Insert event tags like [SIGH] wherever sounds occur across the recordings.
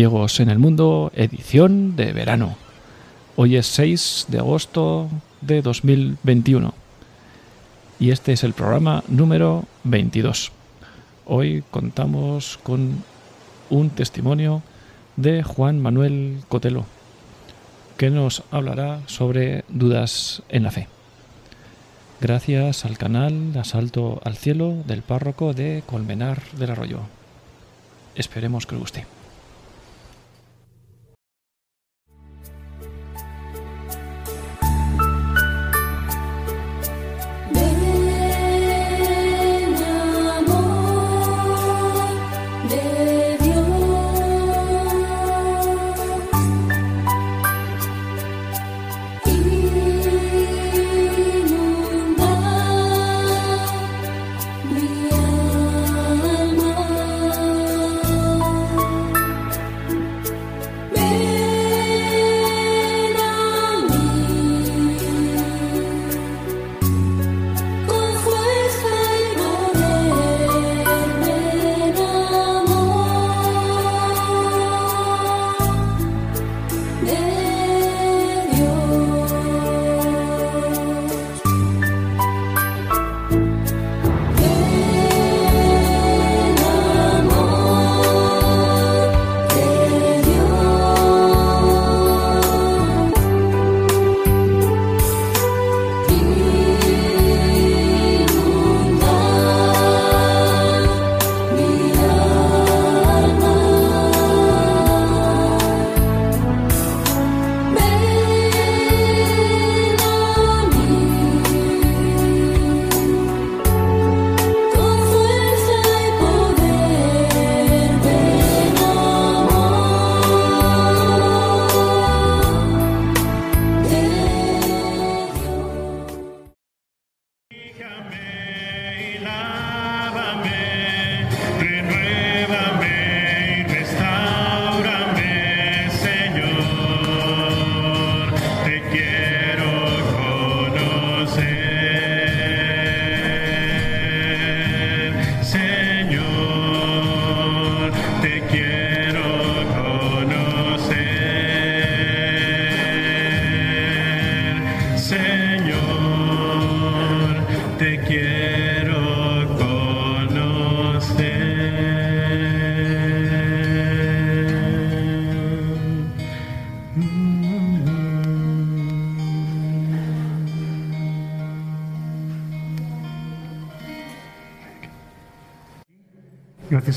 Ciegos en el Mundo, edición de verano. Hoy es 6 de agosto de 2021 y este es el programa número 22. Hoy contamos con un testimonio de Juan Manuel Cotelo, que nos hablará sobre dudas en la fe. Gracias al canal Asalto al Cielo del párroco de Colmenar del Arroyo. Esperemos que os guste.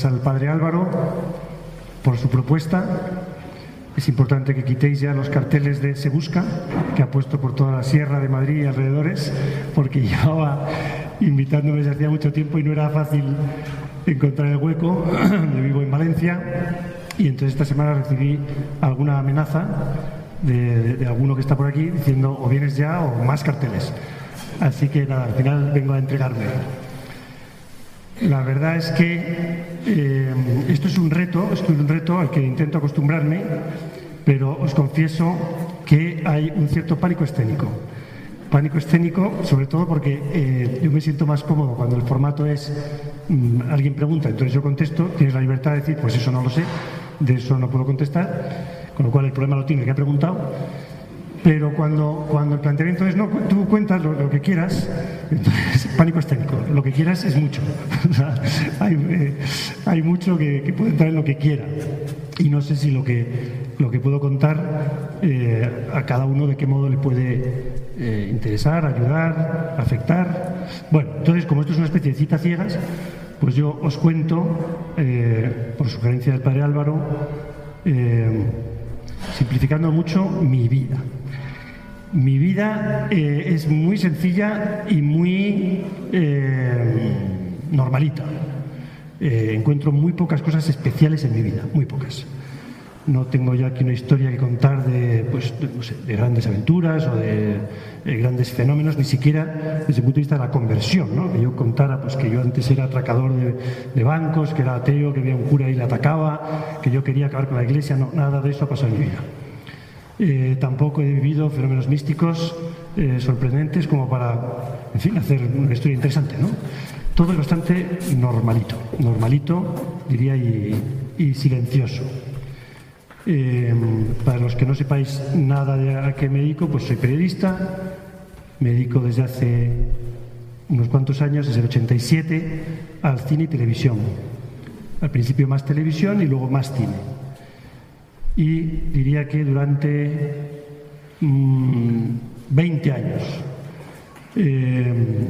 Al Padre Álvaro por su propuesta. Es importante que quitéis ya los carteles de Se Busca, que ha puesto por toda la Sierra de Madrid y alrededores, porque [LAUGHS] llevaba invitándome desde hacía mucho tiempo y no era fácil encontrar el hueco. [CLEARS THROAT] Yo vivo en Valencia y entonces esta semana recibí alguna amenaza de, alguno que está por aquí diciendo o vienes ya o más carteles. Así que nada, al final vengo a entregarme. La verdad es que eh, esto es un reto, esto es un reto al que intento acostumbrarme, pero os confieso que hay un cierto pánico escénico. Pánico escénico, sobre todo porque eh, yo me siento más cómodo cuando el formato es mmm, alguien pregunta, entonces yo contesto, tienes la libertad de decir, pues eso no lo sé, de eso no puedo contestar, con lo cual el problema lo tiene el que ha preguntado pero cuando, cuando el planteamiento es, no, tú cuentas lo, que quieras, entonces, [LAUGHS] pánico escénico, lo que quieras es mucho. [LAUGHS] hay, eh, hay, mucho que, que, puede entrar en lo que quiera. y no sé si lo que, lo que puedo contar eh, a cada uno de qué modo le puede eh, interesar, ayudar, afectar. Bueno, entonces, como esto es una especie de cita ciegas, pues yo os cuento, por sugerencia del padre Álvaro, simplificando mucho, mi vida. Mi vida es muy sencilla y muy normalita. Eh, encuentro muy pocas cosas especiales en mi vida, muy pocas. No tengo ya aquí una historia que contar de, pues, de, grandes aventuras o de, grandes fenómenos, ni siquiera desde el punto de vista de la conversión, ¿no? que yo contara pues, que yo antes era atracador de, bancos, que era ateo, que había un cura y le atacaba, que yo quería acabar con la iglesia, no, nada de eso ha pasado en mi vida. Eh, tampoco he vivido fenómenos místicos eh, sorprendentes como para, en fin, hacer una historia interesante, ¿no? Todo es bastante normalito, normalito, diría, y, silencioso. Em, para los que no sepáis nada de a qué me dedico, pues soy periodista, me dedico desde hace unos cuantos años, desde el 87, al cine y televisión. Al principio más televisión y luego más cine. Y diría que durante 20 mm, años. Em,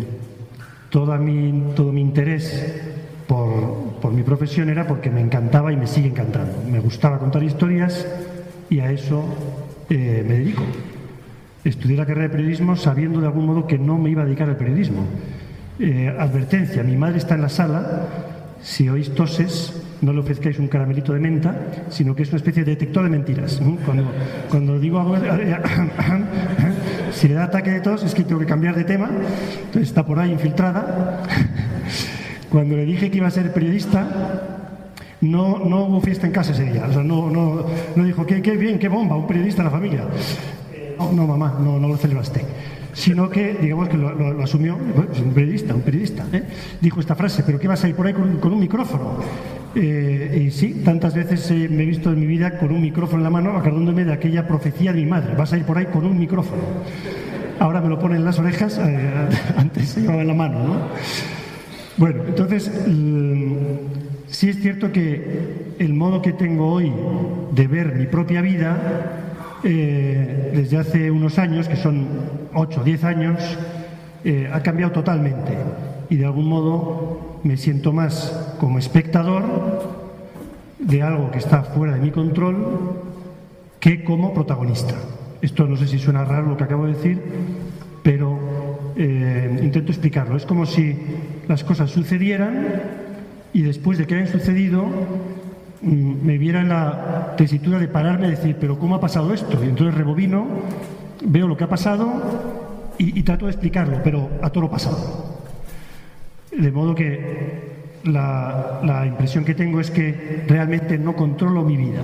mi, todo mi interés por, mi profesión era porque me encantaba y me sigue encantando. Me gustaba contar historias y a eso eh, me dedico. Estudié la carrera de periodismo sabiendo de algún modo que no me iba a dedicar al periodismo. Eh, advertencia, mi madre está en la sala, si oís toses, no le ofrezcáis un caramelito de menta, sino que es una especie de detector de mentiras. Cuando, cuando digo algo, [COUGHS] si le da ataque de tos es que tengo que cambiar de tema, entonces está por ahí infiltrada. [LAUGHS] Cuando le dije que iba a ser periodista, no, no hubo fiesta en casa ese día. O sea, no, no, no dijo, qué, qué bien, qué bomba, un periodista en la familia. No, no mamá, no, no lo celebraste sino que, digamos que lo, asumió, un periodista, un periodista, ¿eh? dijo esta frase, pero ¿qué vas a ir por ahí con, un micrófono? Eh, sí, tantas veces me he visto en mi vida con un micrófono en la mano, acordándome de aquella profecía de mi madre, vas a ir por ahí con un micrófono. Ahora me lo ponen en las orejas, eh, [LAUGHS] antes se llevaba en la mano, ¿no? Bueno, entonces, sí es cierto que el modo que tengo hoy de ver mi propia vida eh, desde hace unos años, que son 8 o 10 años, eh, ha cambiado totalmente. Y de algún modo me siento más como espectador de algo que está fuera de mi control que como protagonista. Esto no sé si suena raro lo que acabo de decir, pero eh, intento explicarlo. Es como si las cosas sucedieran y después de que hayan sucedido Mm, me viera en la tesitura de pararme y decir, pero ¿cómo ha pasado esto? Y entonces rebobino, veo lo que ha pasado y, trato de explicarlo, pero a todo lo pasado. De modo que la, impresión que tengo es que realmente no controlo mi vida.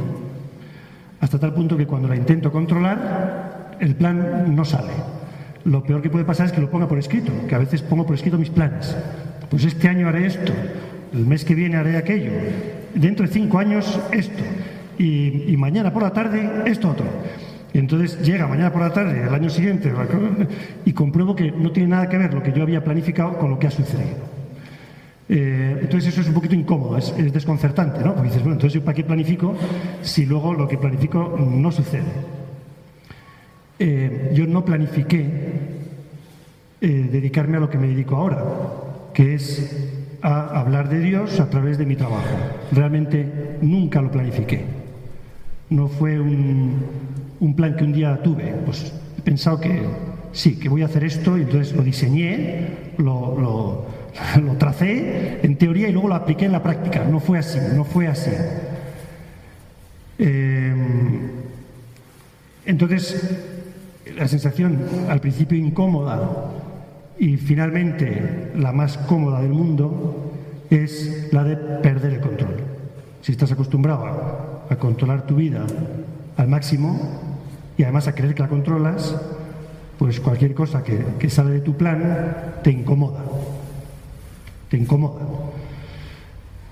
Hasta tal punto que cuando la intento controlar, el plan no sale. Lo peor que puede pasar es que lo ponga por escrito, que a veces pongo por escrito mis planes. Pues este año haré esto, el mes que viene haré aquello, dentro de cinco años esto, y, mañana por la tarde esto otro. Y entonces llega mañana por la tarde, el año siguiente, y compruebo que no tiene nada que ver lo que yo había planificado con lo que ha sucedido. Eh, entonces eso es un poquito incómodo, es, desconcertante, ¿no? Porque dices, bueno, entonces yo para qué planifico si luego lo que planifico no sucede. Eh, yo no planifiqué eh, dedicarme a lo que me dedico ahora, que es a hablar de Dios a través de mi trabajo. Realmente nunca lo planifiqué. No fue un, plan que un día tuve. Pues he pensado que sí, que voy a hacer esto y entonces lo diseñé, lo, lo, [LAUGHS] tracé en teoría y luego lo apliqué en la práctica. No fue así, no fue así. Eh, entonces, la sensación al principio incómoda y finalmente, la más cómoda del mundo es la de perder el control. Si estás acostumbrado a, controlar tu vida al máximo y además a creer que la controlas, pues cualquier cosa que, sale de tu plan te incomoda. Te incomoda.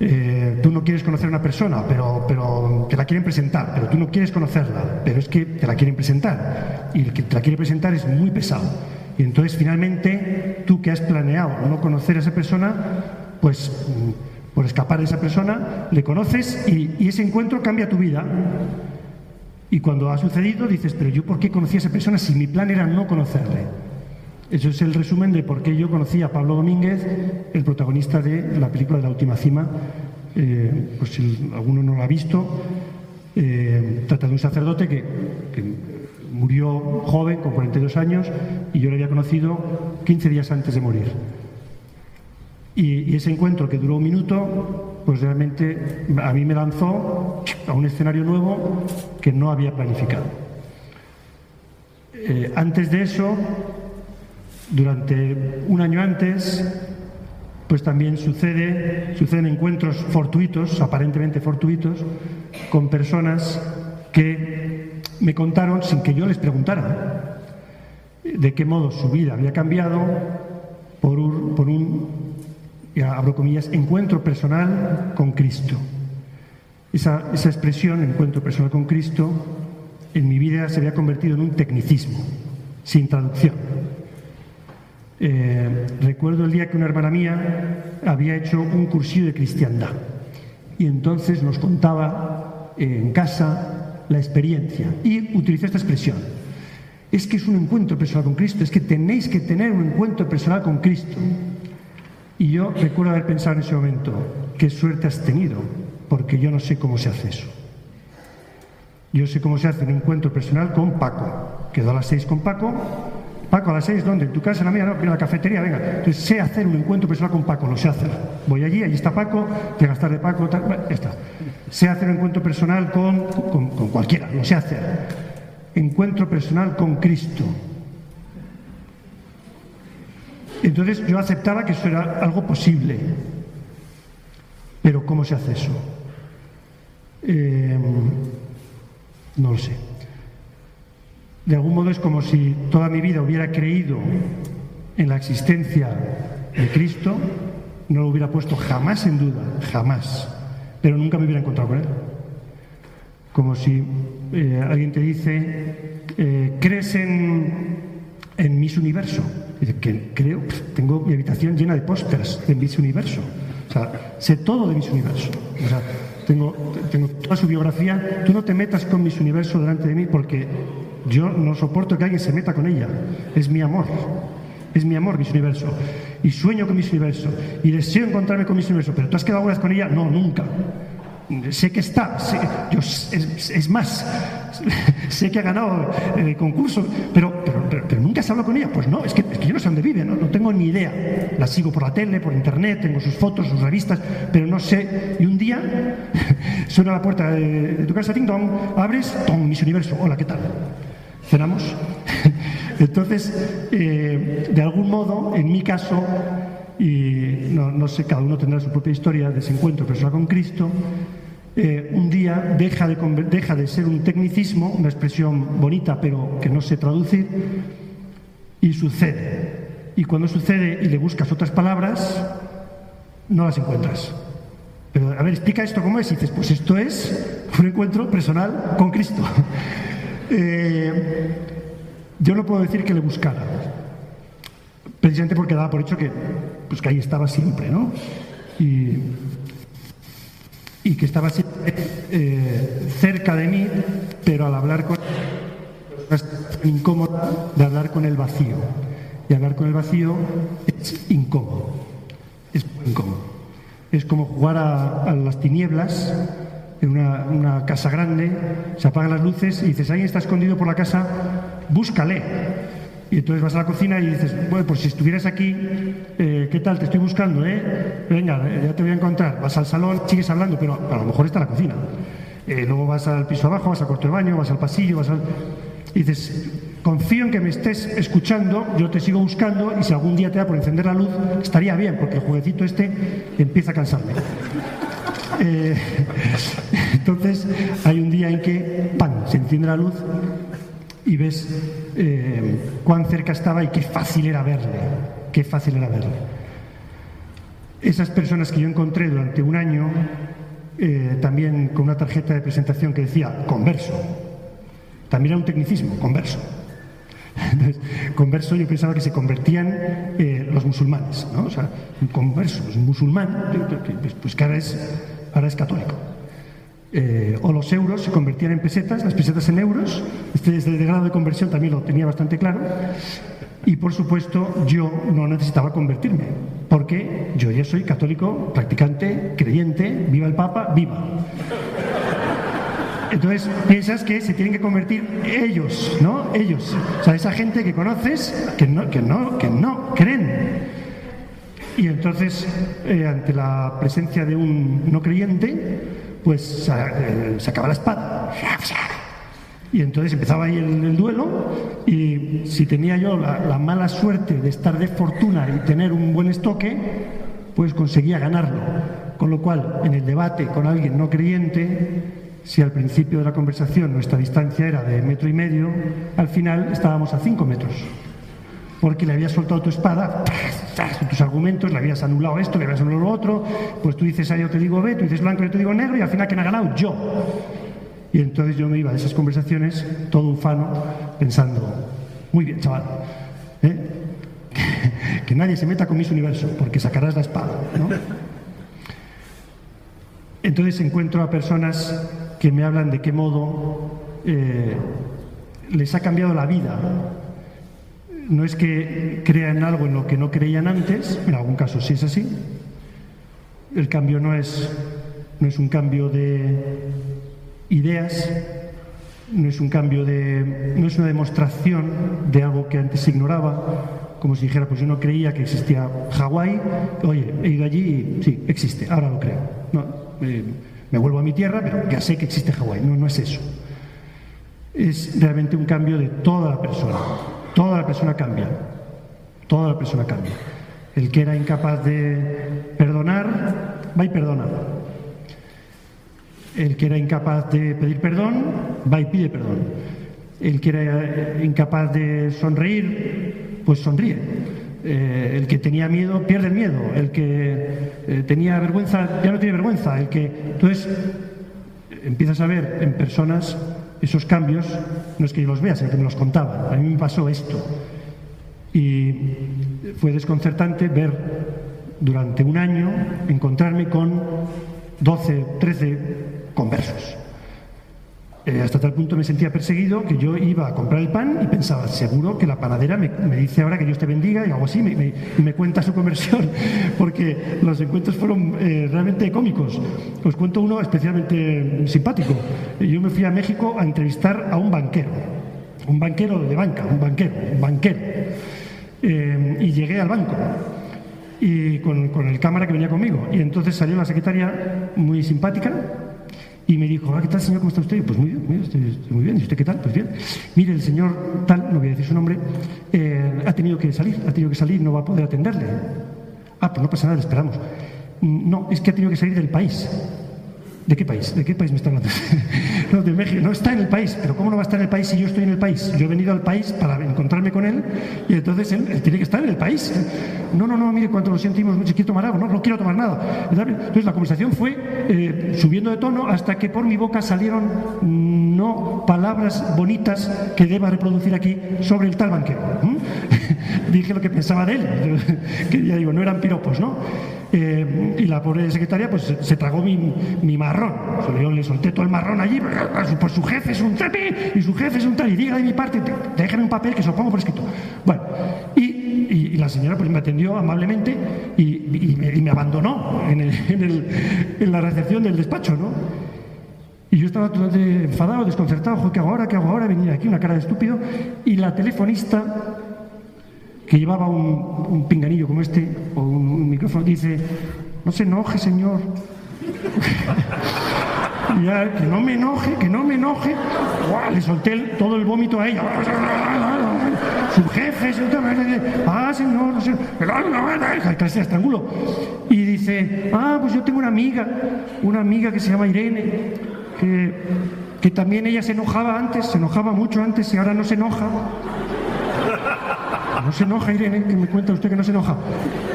Eh, tú no quieres conocer a una persona, pero, pero te la quieren presentar, pero tú no quieres conocerla, pero es que te la quieren presentar. Y el que te la quiere presentar es muy pesado. Y entonces finalmente tú que has planeado no conocer a esa persona, pues, por escapar de esa persona, le conoces y ese encuentro cambia tu vida. Y cuando ha sucedido dices, pero yo por qué conocí a esa persona si mi plan era no conocerle. Eso es el resumen de por qué yo conocí a Pablo Domínguez, el protagonista de la película de la última cima. Eh, pues si alguno no lo ha visto, eh, trata de un sacerdote que, murió joven, con 42 años, y yo lo había conocido 15 días antes de morir. Y, y ese encuentro que duró un minuto, pues realmente a mí me lanzó a un escenario nuevo que no había planificado. Eh, antes de eso, durante un año antes, pues también sucede, suceden encuentros fortuitos, aparentemente fortuitos, con personas que me contaron, sin que yo les preguntara, de qué modo su vida había cambiado por un, por abro comillas, encuentro personal con Cristo. Esa expresión, encuentro personal con Cristo, en mi vida se había convertido en un tecnicismo, sin traducción. Eh, recuerdo el día que una hermana mía había hecho un cursillo de cristiandad y entonces nos contaba eh, en casa la experiencia y utilizó esta expresión. Es que es un encuentro personal con Cristo, es que tenéis que tener un encuentro personal con Cristo. Y yo recuerdo haber pensado en ese momento, qué suerte has tenido, porque yo no sé cómo se hace eso. Yo sé cómo se hace un encuentro personal con Paco. Quedó a las seis con Paco. Paco, a las seis, ¿dónde? ¿En tu casa? ¿En la mía? No, en la cafetería, venga. Entonces sé hacer un encuentro personal con Paco, lo sé hacer. Voy allí, allí está Paco, llegas tarde Paco, tal, bueno, está. Sé hacer un encuentro personal con, con, con cualquiera, lo sé hacer. Encuentro personal con Cristo. Entonces yo aceptaba que eso era algo posible. Pero ¿cómo se hace eso? Eh, no lo sé. De algún modo es como si toda mi vida hubiera creído en la existencia de Cristo, no lo hubiera puesto jamás en duda, jamás, pero nunca me hubiera encontrado con Él. Como si eh, alguien te dice, eh, ¿crees en, en Miss Universo? Dice, que creo, tengo mi habitación llena de pósters de Miss Universo. O sea, sé todo de Miss Universo. O sea, tengo, tengo toda su biografía. Tú no te metas con Miss Universo delante de mí porque yo no soporto que alguien se meta con ella. Es mi amor. Es mi amor, Miss Universo. Y sueño con Miss Universo. Y deseo encontrarme con Miss Universo. ¿Pero tú has quedado alguna vez con ella? No, nunca. Sé que está, yo, es, más, [LAUGHS] sé que ha ganado el concurso, pero, nunca se habla con ella. Pues no, es que, yo no sé dónde vive, ¿no? no, tengo ni idea. La sigo por la tele, por internet, tengo sus fotos, sus revistas, pero no sé. Y un día [LAUGHS] suena la puerta de, tu casa, ting dong, abres, tom, mis universo, hola, ¿qué tal? ¿Cenamos? [LAUGHS] Entonces, eh, de algún modo, en mi caso, y no, no, sé, cada uno tendrá su propia historia de ese encuentro personal con Cristo, eh, un día deja de, deja de, ser un tecnicismo, una expresión bonita pero que no se traduce, y sucede. Y cuando sucede y le buscas otras palabras, no las encuentras. Pero, a ver, explica esto cómo es. Y dices, pues esto es un encuentro personal con Cristo. [LAUGHS] eh, yo no puedo decir que le buscara, precisamente porque daba por hecho que, pues que ahí estaba siempre, ¿no? Y, que estaba siempre eh, cerca de mí, pero al hablar con es incómoda de hablar con el vacío. Y hablar con el vacío es incómodo. Es incómodo. Es como jugar a las tinieblas en una, casa grande, se apagan las luces y dices, alguien está escondido por la casa, búscale. Y entonces vas a la cocina y dices, bueno, pues si estuvieras aquí, eh, ¿qué tal? Te estoy buscando, ¿eh? Venga, ya te voy a encontrar. Vas al salón, sigues hablando, pero a lo mejor está la cocina. Eh, luego vas al piso abajo, vas al cuarto de baño, vas al pasillo, vas al... Y dices, confío en que me estés escuchando, yo te sigo buscando y si algún día te da por encender la luz, estaría bien, porque el jueguecito este empieza a cansarme. Eh, [LAUGHS] entonces hay un día en que, ¡pam!, se enciende la luz y ves eh, cuán cerca estaba y qué fácil era verle, qué fácil era verle. Esas personas que yo encontré durante un año, eh, también con una tarjeta de presentación que decía converso, también era un tecnicismo, converso. [LAUGHS] Entonces, converso yo pensaba que se convertían los musulmanes, ¿no? O sea, un converso, un musulmán, pues, pues que ahora es, ahora es católico. Eh, o los euros se convertían en pesetas, las pesetas en euros. Este, este grado de conversión también lo tenía bastante claro. Y por supuesto, yo no necesitaba convertirme, porque yo ya soy católico, practicante, creyente, viva el Papa, viva. Entonces piensas que se tienen que convertir ellos, ¿no? Ellos. O sea, esa gente que conoces que no, que no, que no creen. Y entonces, eh, ante la presencia de un no creyente, pues eh, sacaba la espada. Y entonces empezaba ahí el, duelo y si tenía yo la, la, mala suerte de estar de fortuna y tener un buen estoque, pues conseguía ganarlo. Con lo cual, en el debate con alguien no creyente, si al principio de la conversación nuestra distancia era de metro y medio, al final estábamos a cinco metros. Porque le habías soltado tu espada, tus argumentos, le habías anulado esto, le habías anulado lo otro, pues tú dices A, yo te digo B, tú dices blanco, yo te digo negro, y al final ¿quién ha ganado? Yo. Y entonces yo me iba a esas conversaciones todo ufano, pensando, muy bien, chaval, ¿eh? [LAUGHS] que, nadie se meta con mis universo, porque sacarás la espada. Entonces encuentro a personas que me hablan de qué modo eh, les ha cambiado la vida. No es que crean algo en lo que no creían antes, en algún caso sí es así. El cambio no es, no es un cambio de ideas, no es un cambio de. no es una demostración de algo que antes se ignoraba, como si dijera, pues yo no creía que existía Hawái, oye, he ido allí y sí, existe, ahora lo creo. No, eh, me vuelvo a mi tierra, pero ya sé que existe Hawái. No, no es eso. Es realmente un cambio de toda la persona. Toda la persona cambia. Toda la persona cambia. El que era incapaz de perdonar, va y perdona. El que era incapaz de pedir perdón, va y pide perdón. El que era incapaz de sonreír, pues sonríe. Eh, el que tenía miedo pierde el miedo, el que eh, tenía vergüenza ya no tiene vergüenza, el que entonces empiezas a ver en personas esos cambios, no es que yo los vea, sino que me los contaban. A mí me pasó esto y fue desconcertante ver durante un año encontrarme con 12, 13 conversos. Eh, hasta tal punto me sentía perseguido que yo iba a comprar el pan y pensaba, seguro que la panadera me, dice ahora que Dios te bendiga y algo así, me, me, cuenta su conversión, [LAUGHS] porque los encuentros fueron eh, realmente cómicos. Os cuento uno especialmente simpático. Yo me fui a México a entrevistar a un banquero, un banquero de banca, un banquero, un banquero. Eh, y llegué al banco y con, con el cámara que venía conmigo. Y entonces salió la secretaria muy simpática y me dijo, ¿qué tal, señor? ¿Cómo está usted? Pues muy bien, muy bien, estoy, muy bien. ¿Y usted qué tal? Pues bien. Mire, el señor tal, no voy a decir su nombre, eh, ha tenido que salir, ha tenido que salir, no va a poder atenderle. Ah, pues no pasa nada, le esperamos. No, es que ha tenido que salir del país. ¿De qué país? ¿De qué país me está hablando? [LAUGHS] no, de México. No está en el país. Pero ¿cómo no va a estar en el país si yo estoy en el país? Yo he venido al país para encontrarme con él y entonces él, tiene que estar en el país. No, no, no, mire, cuánto lo sentimos mucho, quiero tomar algo. No, no quiero tomar nada. Entonces la conversación fue eh, subiendo de tono hasta que por mi boca salieron mm, no palabras bonitas que deba reproducir aquí sobre el tal banquero. [LAUGHS] Dije lo que pensaba de él. [LAUGHS] que ya digo, no eran piropos, ¿no? Eh, y la pobre secretaria pues se, tragó mi, marrón. yo le solté todo el marrón allí, pues su jefe es un trepi y su jefe es un tal, y diga de mi parte, déjame un papel que se lo pongo por escrito. Bueno, y, la señora pues me atendió amablemente y, me, abandonó en, en, la recepción del despacho, ¿no? Y yo estaba totalmente enfadado, desconcertado, ¿qué hago ahora? ¿Qué hago ahora? Venía aquí una cara de estúpido y la telefonista que llevaba un, pinganillo como este, o un, micrófono, dice, no se enoje, señor. [LAUGHS] que no me enoje, que no me enoje. Le solté todo el vómito a ella. [LAUGHS] Su jefe, su ah, señor, no sé, [LAUGHS] casi estrangulo. Y dice, ah, pues yo tengo una amiga, una amiga que se llama Irene, que, que también ella se enojaba antes, se enojaba mucho antes y ahora no se enoja. No se enoja, Irene, que me cuenta usted que no se enoja.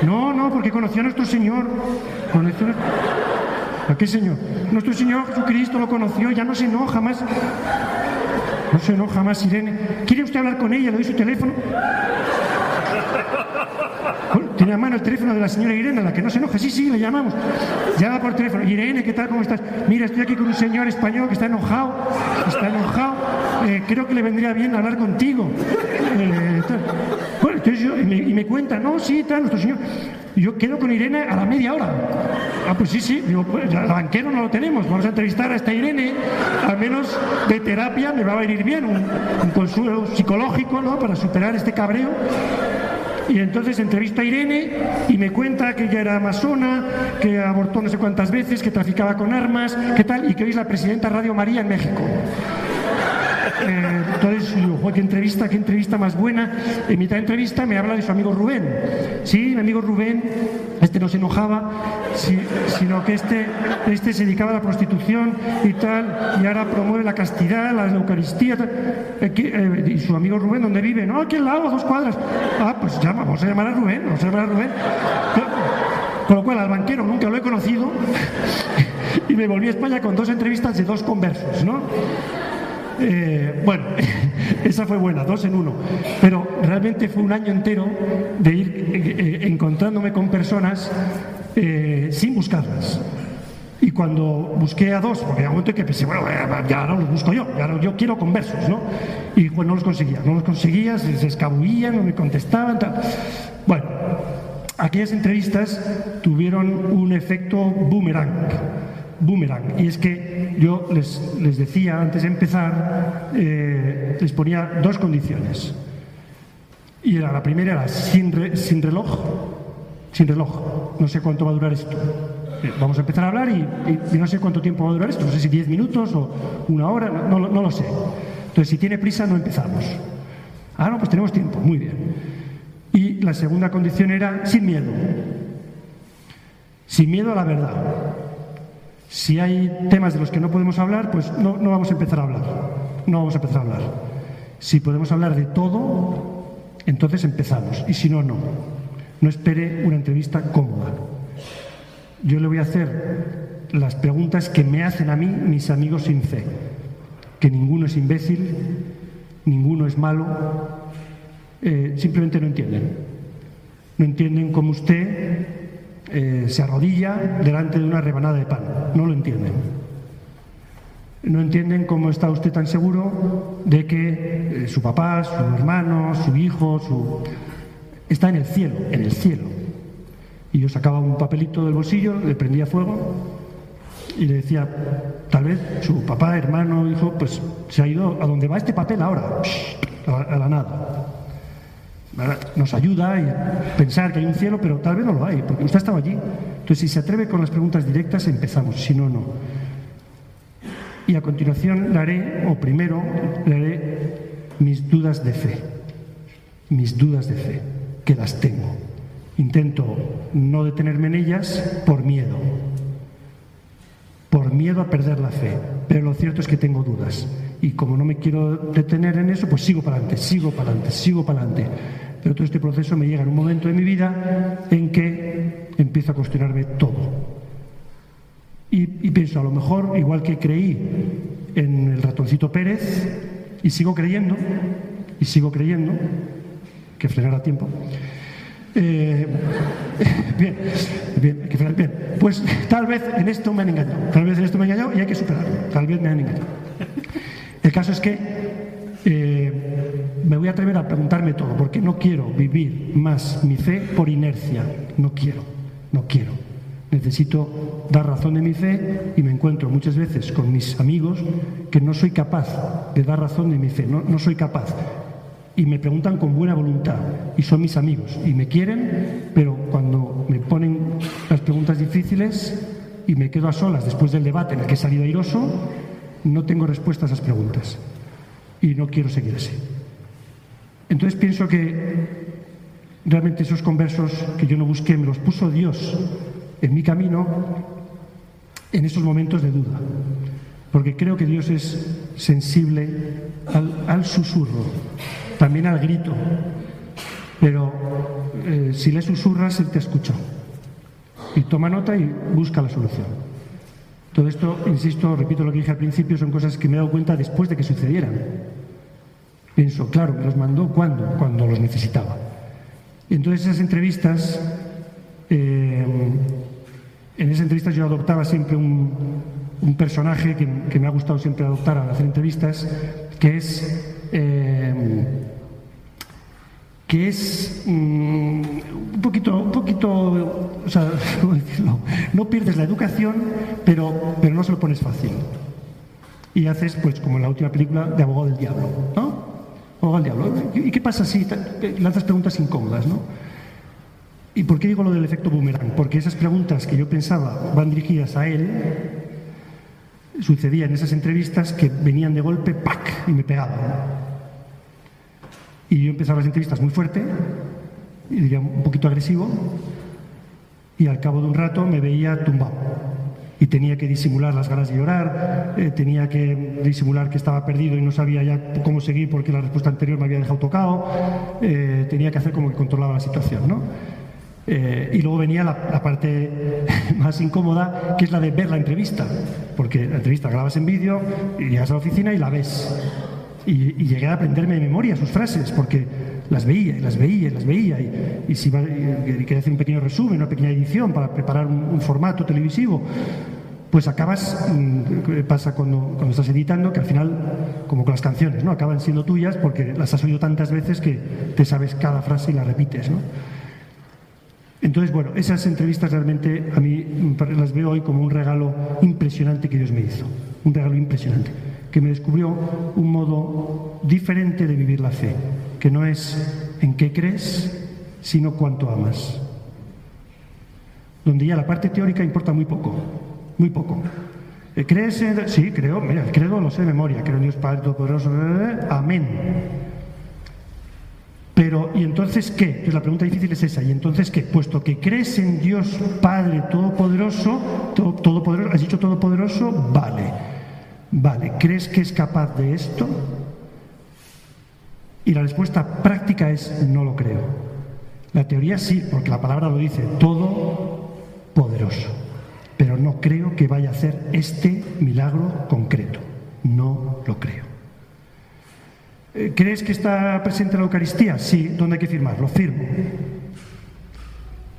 No, no, porque conoció a nuestro Señor. Conoció a... qué Señor? Nuestro Señor Jesucristo lo conoció, ya no se enoja más. No se enoja más Irene. ¿Quiere usted hablar con ella? Le doy su teléfono. tiene a mano el teléfono de la señora Irene, la que no se enoja. Sí, sí, le llamamos. Llama por teléfono. Irene, ¿qué tal? ¿Cómo estás? Mira, estoy aquí con un señor español que está enojado. Está enojado. Creo que le vendría bien hablar contigo. Eh, bueno, entonces yo, y, me, cuenta, no, sí, tal, nuestro señor. Yo quedo con Irene a la media hora. Ah, pues sí, sí. Digo, pues el banquero no lo tenemos. Vamos a entrevistar a esta Irene. Al menos de terapia me va a venir bien. Un, consuelo psicológico, ¿no? Para superar este cabreo. Y entonces entrevista a Irene y me cuenta que ella era amazona, que abortó no sé cuántas veces, que traficaba con armas, que tal, y que hoy es la presidenta Radio María en México. Eh, entonces, digo, "Joder, qué entrevista, qué entrevista más buena. En mitad de entrevista me habla de su amigo Rubén. Sí, mi amigo Rubén, este no se enojaba, sino que este, este se dedicaba a la prostitución y tal, y ahora promueve la castidad, la Eucaristía. Eh, eh, y su amigo Rubén, ¿dónde vive? No, aquí al lado, a dos cuadras. Ah, pues llama, vamos a llamar a Rubén, vamos a llamar a Rubén. Con lo cual, al banquero nunca lo he conocido [LAUGHS] y me volví a España con dos entrevistas de dos conversos, ¿no? Eh, bueno, [LAUGHS] esa fue buena, dos en uno. Pero realmente fue un año entero de ir eh, eh, encontrándome con personas sin buscarlas. Y cuando busqué a dos, porque hay un momento que pensé, bueno, ya no los busco yo, ya no- yo quiero conversos, ¿no? Y pues no los conseguía, no los conseguía, se, escabullían, no me contestaban. Bueno, aquellas entrevistas tuvieron un efecto boomerang. Boomerang. Y es que yo les, les decía antes de empezar, eh, les ponía dos condiciones. Y era, la primera era sin, sin reloj, sin reloj. No sé cuánto va a durar esto. Eh, Vamos a empezar a hablar y, no sé cuánto tiempo va a durar esto. No sé si 10 minutos o una hora, no, no no lo sé. Entonces, si tiene prisa, no empezamos. Ah, no, pues tenemos tiempo, muy bien. Y la segunda condición era sin miedo. Sin miedo a la verdad. Si hay temas de los que no podemos hablar, pues no, no vamos a empezar a hablar. No vamos a empezar a hablar. Si podemos hablar de todo, entonces empezamos. Y si no, no. No espere una entrevista cómoda. Yo le voy a hacer las preguntas que me hacen a mí mis amigos sin fe. Que ninguno es imbécil, ninguno es malo, eh, simplemente no entienden. No entienden cómo usted eh, se arrodilla delante de una rebanada de pan. No lo entienden. No entienden cómo está usted tan seguro de que eh, su papá, su hermano, su hijo, su... está en el cielo, en el cielo. Y yo sacaba un papelito del bolsillo, le prendía fuego y le decía, tal vez su papá, hermano, hijo, pues se ha ido a donde va este papel ahora, a la, a la nada. Nos ayuda a pensar que hay un cielo, pero tal vez no lo hay, porque usted estaba allí. Entonces, si se atreve con las preguntas directas, empezamos, si no, no. Y a continuación le haré, o primero, le haré mis dudas de fe. Mis dudas de fe, que las tengo. Intento no detenerme en ellas por miedo. Por miedo a perder la fe. Pero lo cierto es que tengo dudas. Y como no me quiero detener en eso, pues sigo para adelante, sigo para adelante, sigo para adelante. Pero todo este proceso me llega en un momento de mi vida en que empiezo a cuestionarme todo. Y, pienso, a lo mejor, igual que creí en el ratoncito Pérez, y sigo creyendo, y sigo creyendo, que frenar a tiempo. Eh, [LAUGHS] bien, bien, que frenar, bien. Pues tal vez en esto me han engañado, tal vez en esto me han engañado y hay que superarlo, tal vez me han engañado. El caso es que eh, me voy a atrever a preguntarme todo, porque no quiero vivir más mi fe por inercia, no quiero, no quiero. Necesito dar razón de mi fe y me encuentro muchas veces con mis amigos que no soy capaz de dar razón de mi fe, no, no soy capaz. Y me preguntan con buena voluntad y son mis amigos y me quieren, pero cuando me ponen las preguntas difíciles y me quedo a solas después del debate en el que he salido airoso, no tengo respuesta a esas preguntas y no quiero seguir así. Entonces pienso que realmente esos conversos que yo no busqué me los puso Dios en mi camino en esos momentos de duda, porque creo que Dios es sensible al, susurro, también al grito, pero eh, si le susurras, Él te escucha y toma nota y busca la solución. Todo esto, insisto, repito lo que dije al principio, son cosas que me he dado cuenta después de que sucedieran. Pienso, claro, me los mandó cuando, cuando los necesitaba. entonces esas entrevistas, eh, en esas entrevistas yo adoptaba siempre un, personaje que, que, me ha gustado siempre adoptar al hacer entrevistas, que es eh, que es mm, un poquito, un poquito, o sea. [LAUGHS] No pierdes la educación, pero, pero no se lo pones fácil. Y haces, pues, como en la última película, de abogado del diablo, ¿no? Abogado del diablo. ¿Y qué pasa si lanzas preguntas incómodas, no? ¿Y por qué digo lo del efecto boomerang? Porque esas preguntas que yo pensaba van dirigidas a él, sucedía en esas entrevistas que venían de golpe, ¡pac! y me pegaban. Y yo empezaba las entrevistas muy fuerte, diría un poquito agresivo, y al cabo de un rato me veía tumbado. Y tenía que disimular las ganas de llorar, eh, tenía que disimular que estaba perdido y no sabía ya cómo seguir porque la respuesta anterior me había dejado tocado, eh, tenía que hacer como que controlaba la situación. ¿no? Eh, y luego venía la, parte [LAUGHS] más incómoda, que es la de ver la entrevista, porque la entrevista grabas en vídeo, llegas a la oficina y la ves. Y, llegué a aprenderme de memoria sus frases, porque las veía y las veía y las veía. Y, y si quería hacer un pequeño resumen, una pequeña edición para preparar un, formato televisivo, pues acabas, mmm, pasa cuando, cuando, estás editando, que al final, como con las canciones, ¿no? acaban siendo tuyas porque las has oído tantas veces que te sabes cada frase y la repites. ¿no? Entonces, bueno, esas entrevistas realmente a mí las veo hoy como un regalo impresionante que Dios me hizo, un regalo impresionante que me descubrió un modo diferente de vivir la fe, que no es en qué crees, sino cuánto amas. Donde ya la parte teórica importa muy poco, muy poco. Eh, ¿Crees en.? Sí, creo, mira, el credo lo sé de memoria, creo en Dios Padre Todopoderoso, amén. Pero, ¿y entonces qué? Entonces la pregunta difícil es esa, ¿y entonces qué? Puesto que crees en Dios Padre Todopoderoso, todo, todopoderoso ¿has dicho Todopoderoso? Vale. Vale, ¿crees que es capaz de esto? Y la respuesta práctica es no lo creo. La teoría sí, porque la palabra lo dice, todo poderoso. Pero no creo que vaya a hacer este milagro concreto. No lo creo. Eh, ¿Crees que está presente la Eucaristía? Sí, ¿dónde hay que firmar? Lo firmo.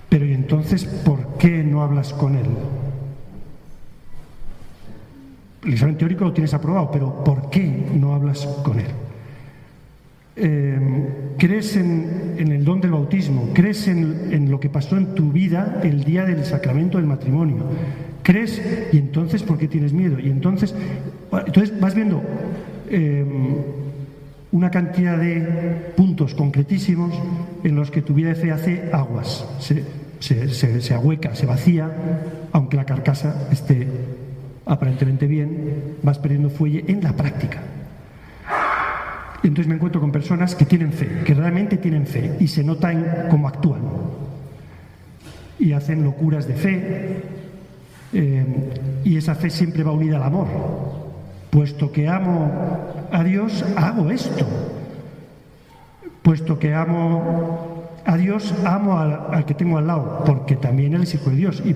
Pero ¿y entonces por qué no hablas con él? El examen teórico lo tienes aprobado, pero ¿por qué no hablas con él? Eh, ¿Crees en, en, el don del bautismo? ¿Crees en, en, lo que pasó en tu vida el día del sacramento del matrimonio? ¿Crees? ¿Y entonces por qué tienes miedo? Y entonces, entonces vas viendo eh, una cantidad de puntos concretísimos en los que tu vida de fe hace aguas, se, se, se, se ahueca, se vacía, aunque la carcasa esté aparentemente bien, vas perdiendo fuelle en la práctica. Entonces me encuentro con personas que tienen fe, que realmente tienen fe y se nota en cómo actúan. Y hacen locuras de fe. Eh, y esa fe siempre va unida al amor. Puesto que amo a Dios, hago esto. Puesto que amo a Dios amo al, que tengo al lado, porque también Él es hijo de Dios. Y,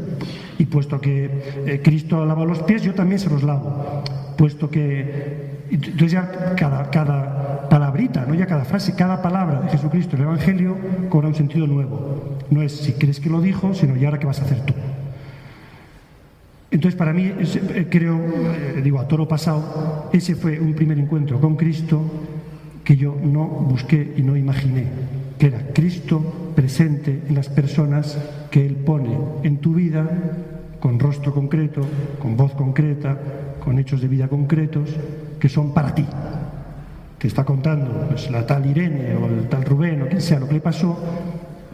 y puesto que eh, Cristo lava los pies, yo también se los lavo. Puesto que. Entonces ya cada, cada palabrita, no ya cada frase, cada palabra de Jesucristo en el Evangelio cobra un sentido nuevo. No es si crees que lo dijo, sino ya ahora qué vas a hacer tú. Entonces, para mí, eh, creo, eh, digo, a toro pasado, ese fue un primer encuentro con Cristo que yo no busqué y no imaginé que era Cristo presente en las personas que Él pone en tu vida, con rostro concreto, con voz concreta, con hechos de vida concretos, que son para ti. Te está contando pues, la tal Irene o el tal Rubén o quien sea lo que le pasó,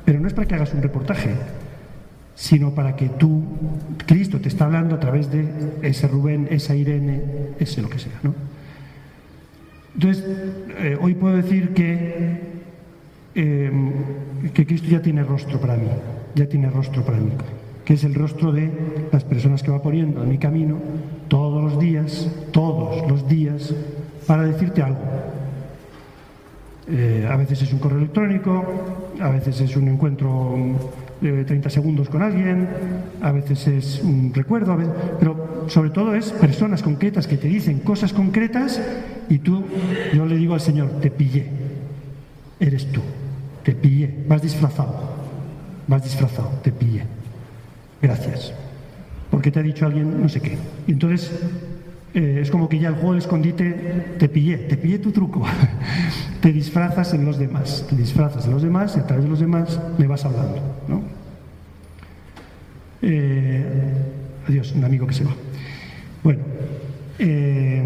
pero no es para que hagas un reportaje, sino para que tú, Cristo te está hablando a través de ese Rubén, esa Irene, ese lo que sea. ¿no? Entonces, eh, hoy puedo decir que eh, que Cristo ya tiene rostro para mí, ya tiene rostro para mí, que es el rostro de las personas que va poniendo en mi camino todos los días, todos los días, para decirte algo. Eh, a veces es un correo electrónico, a veces es un encuentro 30 segundos con alguien, a veces es un recuerdo, pero sobre todo es personas concretas que te dicen cosas concretas y tú, yo le digo al Señor, te pillé, eres tú, te pillé, vas disfrazado, vas disfrazado, te pillé. Gracias. Porque te ha dicho alguien no sé qué. Y entonces eh, es como que ya el juego del escondite te pillé, te pillé tu truco. [LAUGHS] te disfrazas en los demás, te disfrazas en los demás y a través de los demás me vas hablando. ¿no? Eh, adiós, un amigo que se va. Bueno, eh,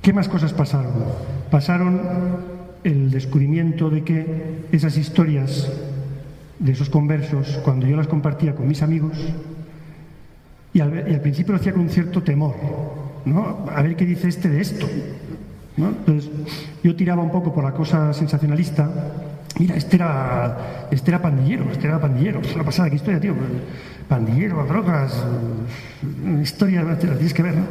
¿qué más cosas pasaron? Pasaron el descubrimiento de que esas historias de esos conversos, cuando yo las compartía con mis amigos, y al, principio lo hacía con un cierto temor, ¿no? A ver qué dice este de esto. Entonces, yo tiraba un poco por la cosa sensacionalista. Mira, este era, este era pandillero, este era pandillero. Pues una pasada, qué historia, tío. Pandillero, drogas, historia, la tienes que ver, ¿no?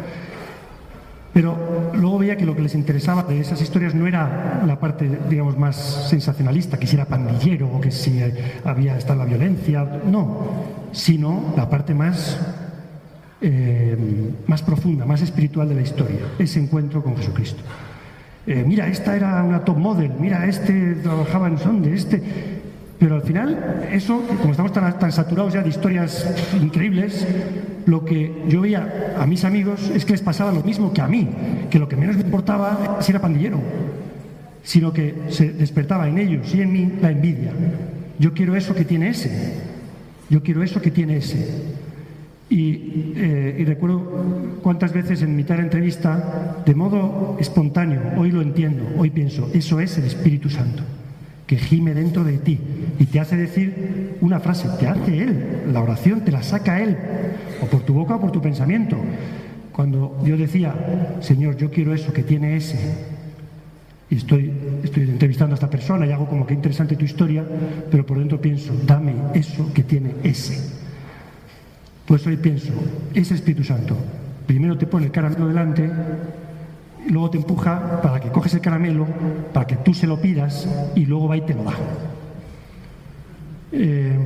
Pero luego veía que lo que les interesaba de esas historias no era la parte, digamos, más sensacionalista, que si era pandillero o que si había estado la violencia, no, sino la parte más eh, más profunda, más espiritual de la historia, ese encuentro con Jesucristo. Eh, mira, esta era una top model, mira, este trabajaba en sonde, este... Pero al final, eso, como estamos tan, saturados ya de historias increíbles, lo que yo veía a mis amigos es que les pasaba lo mismo que a mí, que lo que menos me importaba si era pandillero, sino que se despertaba en ellos y en mí la envidia. Yo quiero eso que tiene ese, yo quiero eso que tiene ese. Eh, y, recuerdo cuántas veces en mitad de entrevista, de modo espontáneo, hoy lo entiendo, hoy pienso, eso es el Espíritu Santo, que gime dentro de ti y te hace decir una frase, te hace Él, la oración te la saca Él, o por tu boca o por tu pensamiento. Cuando yo decía, Señor, yo quiero eso que tiene ese, y estoy, estoy entrevistando a esta persona y hago como que interesante tu historia, pero por dentro pienso, dame eso que tiene ese. Pues hoy pienso, ese Espíritu Santo, primero te pone el caramelo delante, luego te empuja para que coges el caramelo, para que tú se lo pidas y luego va y te lo da. Eh,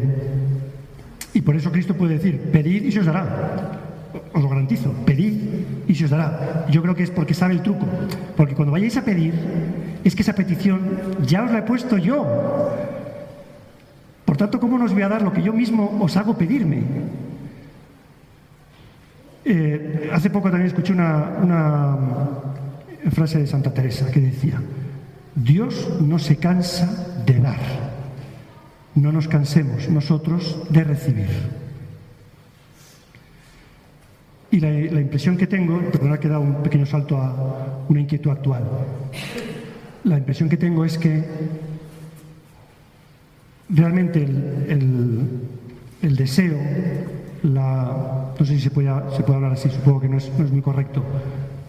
y por eso Cristo puede decir, pedid y se os dará. Os lo garantizo, pedid y se os dará. Yo creo que es porque sabe el truco. Porque cuando vayáis a pedir, es que esa petición ya os la he puesto yo. Por tanto, ¿cómo nos voy a dar lo que yo mismo os hago pedirme? Eh, hace poco también escuché una, frase de Santa Teresa que decía, Dios no se cansa de dar, no nos cansemos nosotros de recibir. Y la, impresión que tengo, perdona que he dado un pequeño salto a una inquietud actual, la impresión que tengo es que realmente el deseo la, no sé si se puede, se puede hablar así, supongo que no es, no es muy correcto,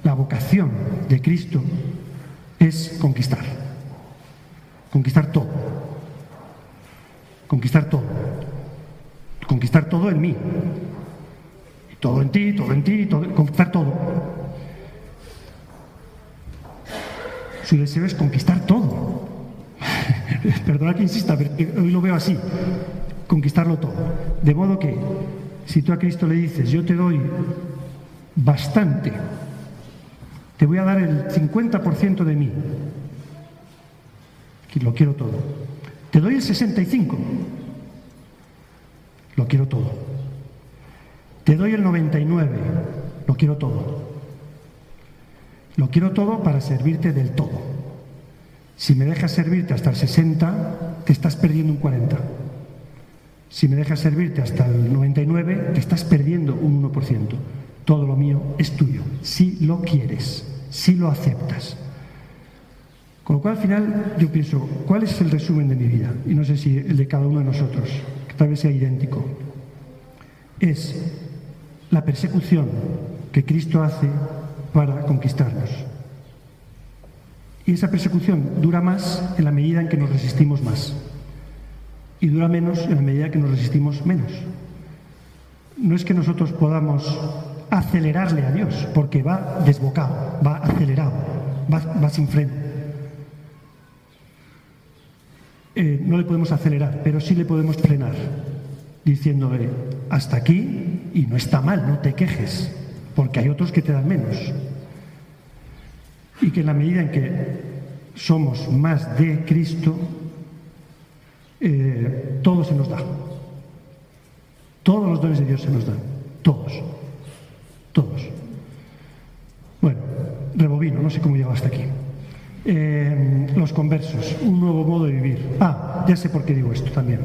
la vocación de Cristo es conquistar, conquistar todo, conquistar todo, conquistar todo en mí, todo en ti, todo en ti, todo, conquistar todo. Su deseo es conquistar todo. [LAUGHS] Perdona que insista, pero hoy lo veo así, conquistarlo todo. De modo que si tú a Cristo le dices, yo te doy bastante, te voy a dar el 50% de mí, lo quiero todo. Te doy el 65, lo quiero todo. Te doy el 99, lo quiero todo. Lo quiero todo para servirte del todo. Si me dejas servirte hasta el 60, te estás perdiendo un 40. Si me dejas servirte hasta el 99, te estás perdiendo un 1%. Todo lo mío es tuyo, si lo quieres, si lo aceptas. Con lo cual al final yo pienso, ¿cuál es el resumen de mi vida? Y no sé si el de cada uno de nosotros, que tal vez sea idéntico. Es la persecución que Cristo hace para conquistarnos. Y esa persecución dura más en la medida en que nos resistimos más y dura menos en la medida que nos resistimos menos. No es que nosotros podamos acelerarle a Dios, porque va desbocado, va acelerado, va, sin freno. eh, no le podemos acelerar, pero sí le podemos frenar, diciéndole, hasta aquí y no está mal, no te quejes, porque hay otros que te dan menos. Y que en la medida en que somos más de Cristo, eh, todo se nos da. Todos los dones de Dios se nos dan. Todos. Todos. Bueno, rebobino, no sé cómo llego hasta aquí. Eh, los conversos, un nuevo modo de vivir. Ah, ya sé por qué digo esto también.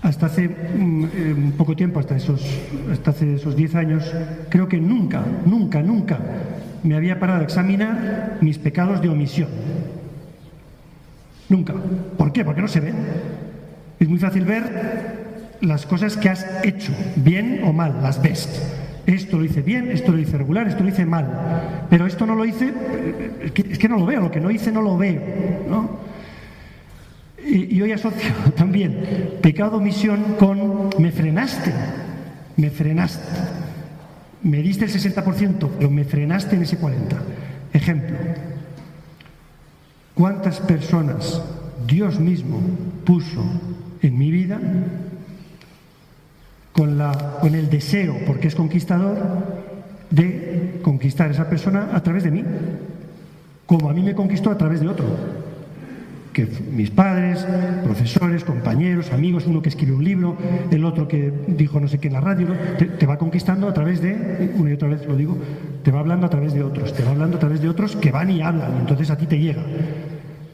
Hasta hace mm, eh, poco tiempo, hasta esos, hasta hace esos 10 años, creo que nunca, nunca, nunca me había parado a examinar mis pecados de omisión. Nunca. ¿Por qué? Porque no se ven. Es muy fácil ver las cosas que has hecho, bien o mal, las ves. Esto lo hice bien, esto lo hice regular, esto lo hice mal. Pero esto no lo hice, es que, no lo veo, lo que no hice no lo veo. Y, y hoy asocio [LAUGHS] también pecado omisión con me frenaste, me frenaste. Me diste el 60%, pero me frenaste en ese 40%. Ejemplo, ¿cuántas personas Dios mismo puso en mi vida con, la, con el deseo, porque es conquistador, de conquistar a esa persona a través de mí, como a mí me conquistó a través de otro. Que mis padres, profesores, compañeros, amigos, uno que escribe un libro, el otro que dijo no sé qué en la radio, te, va conquistando a través de, una y otra vez lo digo, te va hablando a través de otros, te va hablando a través de otros que van y hablan, entonces a ti te llega.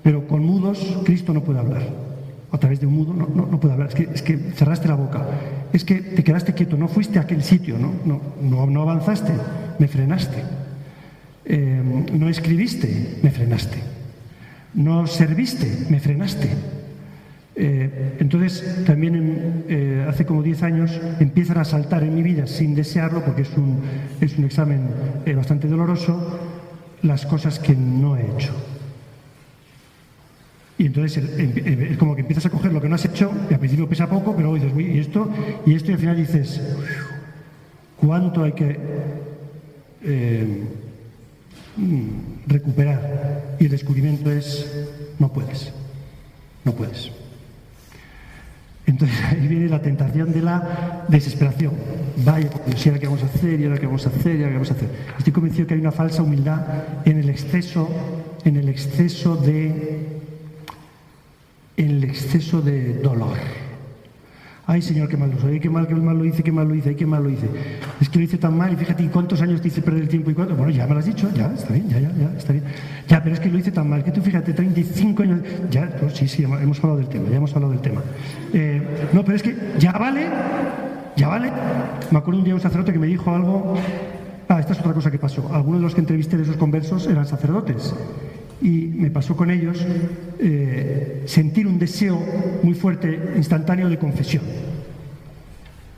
Pero con mudos Cristo no puede hablar a través de un mudo, no, no, puede hablar, es que, es que, cerraste la boca, es que te quedaste quieto, no fuiste a aquel sitio, no, no, no, avanzaste, me frenaste, eh, no escribiste, me frenaste, no serviste, me frenaste. Eh, entonces, también eh, hace como 10 años empiezan a saltar en mi vida sin desearlo, porque es un, es un examen bastante doloroso, las cosas que no he hecho. Y entonces es como que empiezas a coger lo que no has hecho, y al principio pesa poco, pero luego dices, y esto, y esto, y al final dices, ¿cuánto hay que eh, mm, recuperar? Y el descubrimiento es, no puedes, no puedes. Entonces [LAUGHS] ahí viene la tentación de la desesperación. Vaya, si ahora qué vamos a hacer, y ahora qué vamos a hacer, y ahora qué vamos a hacer. Estoy convencido que hay una falsa humildad en el exceso, en el exceso de el exceso de dolor. Ay, Señor, qué mal lo soy, qué mal, qué mal lo hice, qué mal lo hice, qué mal lo hice. Es que lo hice tan mal y fíjate, ¿cuántos años te hice perder el tiempo y cuánto? Bueno, ya me lo has dicho, ya, está bien, ya, ya, ya, está bien. Ya, pero es que lo hice tan mal, que tú fíjate, 35 años, ya, pues, sí, sí, hemos hablado del tema, ya hemos hablado del tema. Eh, no, pero es que ya vale, ya vale. Me acuerdo un día un sacerdote que me dijo algo, ah, esta es otra cosa que pasó. Algunos de los que entrevisté de esos conversos eran sacerdotes y me pasó con ellos eh, sentir un deseo muy fuerte, instantáneo de confesión.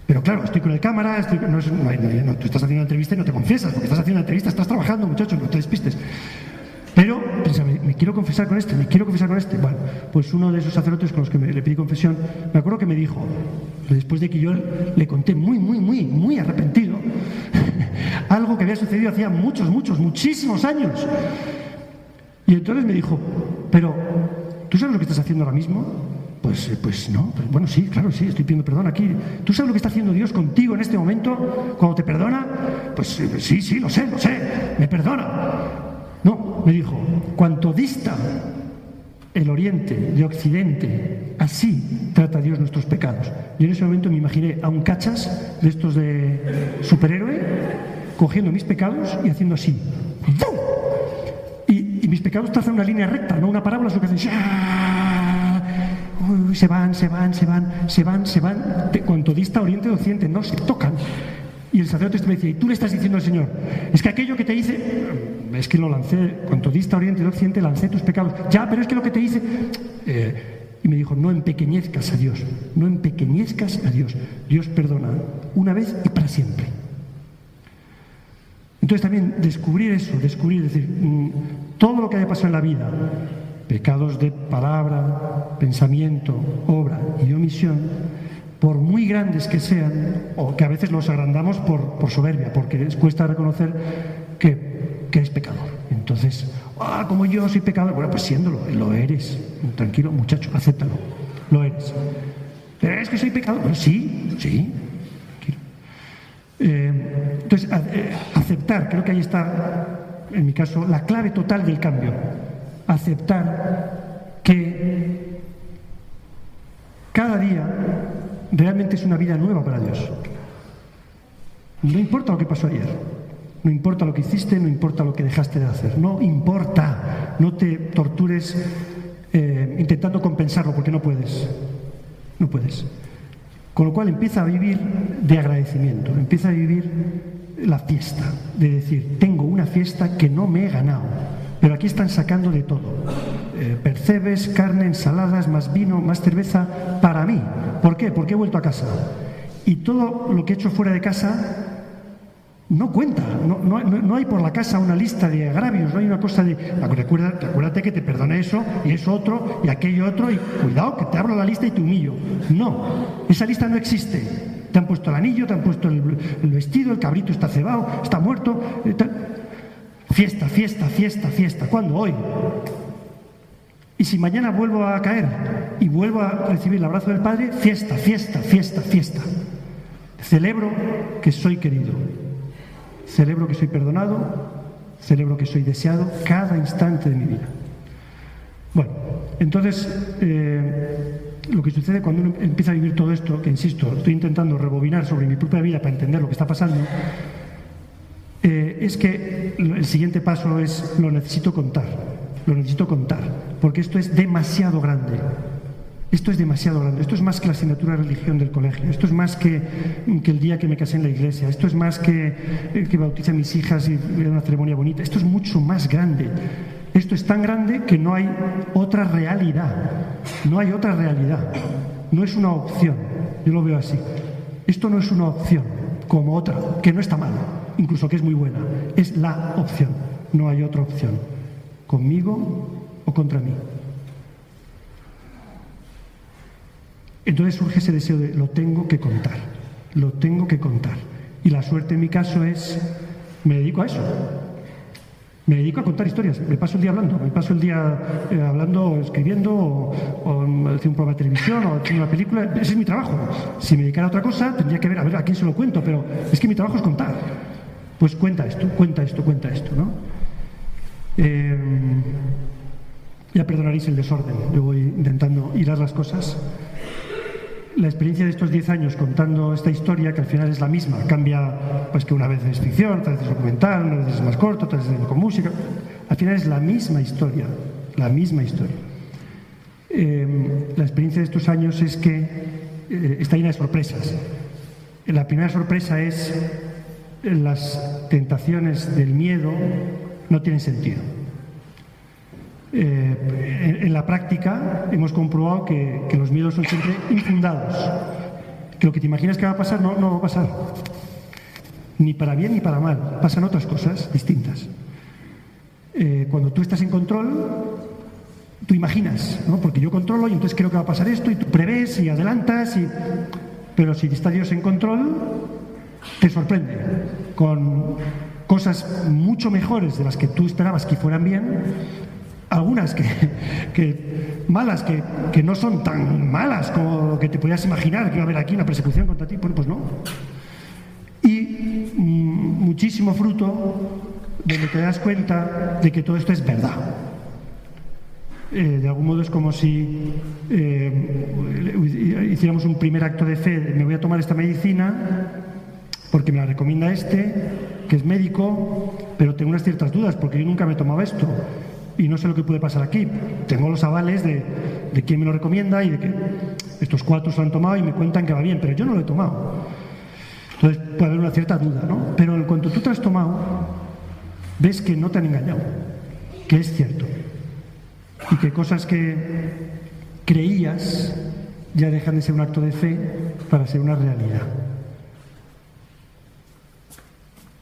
Pero claro, estoy con el cámara, estoy, no, tú estás haciendo una entrevista y no te confiesas, porque estás haciendo una entrevista, estás trabajando, muchachos, no te despistes. Pero me, me, quiero confesar con este, me quiero confesar con este. Bueno, pues uno de esos sacerdotes con los que le pedí confesión, me acuerdo que me dijo, después de que yo le conté muy, muy, muy, muy arrepentido, [LAUGHS] algo que había sucedido hacía muchos, muchos, muchísimos años. Y entonces me dijo, pero, ¿tú sabes lo que estás haciendo ahora mismo? Pues, eh, pues no, pues, bueno, sí, claro, sí, estoy pidiendo perdón aquí. ¿Tú sabes lo que está haciendo Dios contigo en este momento cuando te perdona? Pues eh, sí, sí, lo sé, lo sé, me perdona. No, me dijo, cuanto dista el oriente de occidente, así trata Dios nuestros pecados. Yo en ese momento me imaginé a un cachas de estos de superhéroe cogiendo mis pecados y haciendo así. Y mis pecados trazan una línea recta, no una parábola, sino que hacen se van, se van, se van, se van, se van. Cuanto dista oriente de occidente, no se tocan. Y el sacerdote me decía, y tú le estás diciendo al Señor, es que aquello que te hice, es que lo lancé, cuanto dista oriente de occidente, lancé tus pecados. Ya, pero es que lo que te hice... Eh, y me dijo, no empequeñezcas a Dios, no empequeñezcas a Dios. Dios perdona una vez y para siempre. Entonces también descubrir eso, descubrir, decir, mm, todo lo que haya pasado en la vida, pecados de palabra, pensamiento, obra y omisión, por muy grandes que sean, o que a veces los agrandamos por, soberbia, porque les cuesta reconocer que, que es pecador. Entonces, ah, como yo soy pecador. Bueno, pues siéndolo, lo eres. Tranquilo, muchacho, acéptalo. Lo eres. Pero es que soy pecador. Bueno, sí, sí. Eh, entonces, eh, aceptar, creo que ahí está, en mi caso, la clave total del cambio. Aceptar que cada día realmente es una vida nueva para Dios. No importa lo que pasó ayer, no importa lo que hiciste, no importa lo que dejaste de hacer, no importa, no te tortures eh, intentando compensarlo porque no puedes, no puedes. Con lo cual empieza a vivir de agradecimiento, empieza a vivir la fiesta, de decir, tengo una fiesta que no me he ganado, pero aquí están sacando de todo. Eh, percebes, carne, ensaladas, más vino, más cerveza, para mí. ¿Por qué? Porque he vuelto a casa. Y todo lo que he hecho fuera de casa no cuenta, no, hay por la casa una lista de agravios, no hay una cosa de, recuérdate, acuérdate que te perdone eso y eso otro y aquello otro y cuidado que te abro la lista y te humillo. No, esa lista no existe. Te han puesto el anillo, te han puesto el, vestido, el cabrito está cebado, está muerto. Eh, fiesta, fiesta, fiesta, fiesta. ¿Cuándo? Hoy. Y si mañana vuelvo a caer y vuelvo a recibir el abrazo del Padre, fiesta, fiesta, fiesta, fiesta. Celebro que soy querido. Celebro que soy perdonado, celebro que soy deseado cada instante de mi vida. Bueno, entonces, eh, lo que sucede cuando uno empieza a vivir todo esto, que insisto, estoy intentando rebobinar sobre mi propia vida para entender lo que está pasando, eh, es que el siguiente paso es lo necesito contar, lo necesito contar, porque esto es demasiado grande. Esto es demasiado grande, esto es más que la asignatura de religión del colegio, esto es más que, el día que me casé en la iglesia, esto es más que, eh, que bautice a mis hijas y una ceremonia bonita, esto es mucho más grande. Esto es tan grande que no hay otra realidad, no hay otra realidad, no es una opción, yo lo veo así. Esto no es una opción como otra, que no está mal, incluso que es muy buena, es la opción, no hay otra opción, conmigo o contra mí. Entonces surge ese deseo de lo tengo que contar, lo tengo que contar. Y la suerte en mi caso es, me dedico a eso. Me dedico a contar historias, me paso el día hablando, me paso el día eh, hablando, escribiendo, o, haciendo un programa de televisión, o haciendo una película. Ese es mi trabajo. Si me dedicara a otra cosa, tendría que ver a ver a quién se lo cuento, pero es que mi trabajo es contar. Pues cuenta esto, cuenta esto, cuenta esto, ¿no? Eh, ya perdonaréis el desorden, yo voy intentando hilar las cosas la experiencia de estos 10 años contando esta historia, que al final es la misma, cambia pues que una vez es ficción, otra vez es documental, una vez es más corto, otra vez es con música, al final es la misma historia, la misma historia. Em, la experiencia de estos años es que eh, está llena de sorpresas. La primera sorpresa es las tentaciones del miedo no tienen sentido. Eh, en, la práctica hemos comprobado que, los miedos son siempre infundados, que lo que te imaginas que va a pasar no, va a pasar, ni para bien ni para mal, pasan otras cosas distintas. Eh, cuando tú estás en control, tú imaginas, ¿no? porque yo controlo y entonces creo que va a pasar esto y tú prevés y adelantas, pero si estás Dios en control, te sorprende con cosas mucho mejores de las que tú esperabas que fueran bien algunas que, malas, que, no son tan malas como que te podías imaginar que iba a haber aquí una persecución contra ti, pues no. Y mm, muchísimo fruto donde te das cuenta de que todo esto es verdad. Eh, de algún modo es como si eh, hiciéramos un primer acto de fe, me voy a tomar esta medicina porque me la recomienda este, que es médico, pero tengo unas ciertas dudas porque yo nunca me tomaba esto y no sé lo que puede pasar aquí. Tengo los avales de, de quién me lo recomienda y de que estos cuatro se lo han tomado y me cuentan que va bien, pero yo no lo he tomado. Entonces puede haber una cierta duda, ¿no? Pero en cuanto tú te has tomado, ves que no te han engañado, que es cierto. Y que cosas que creías ya dejan de ser un acto de fe para ser una realidad.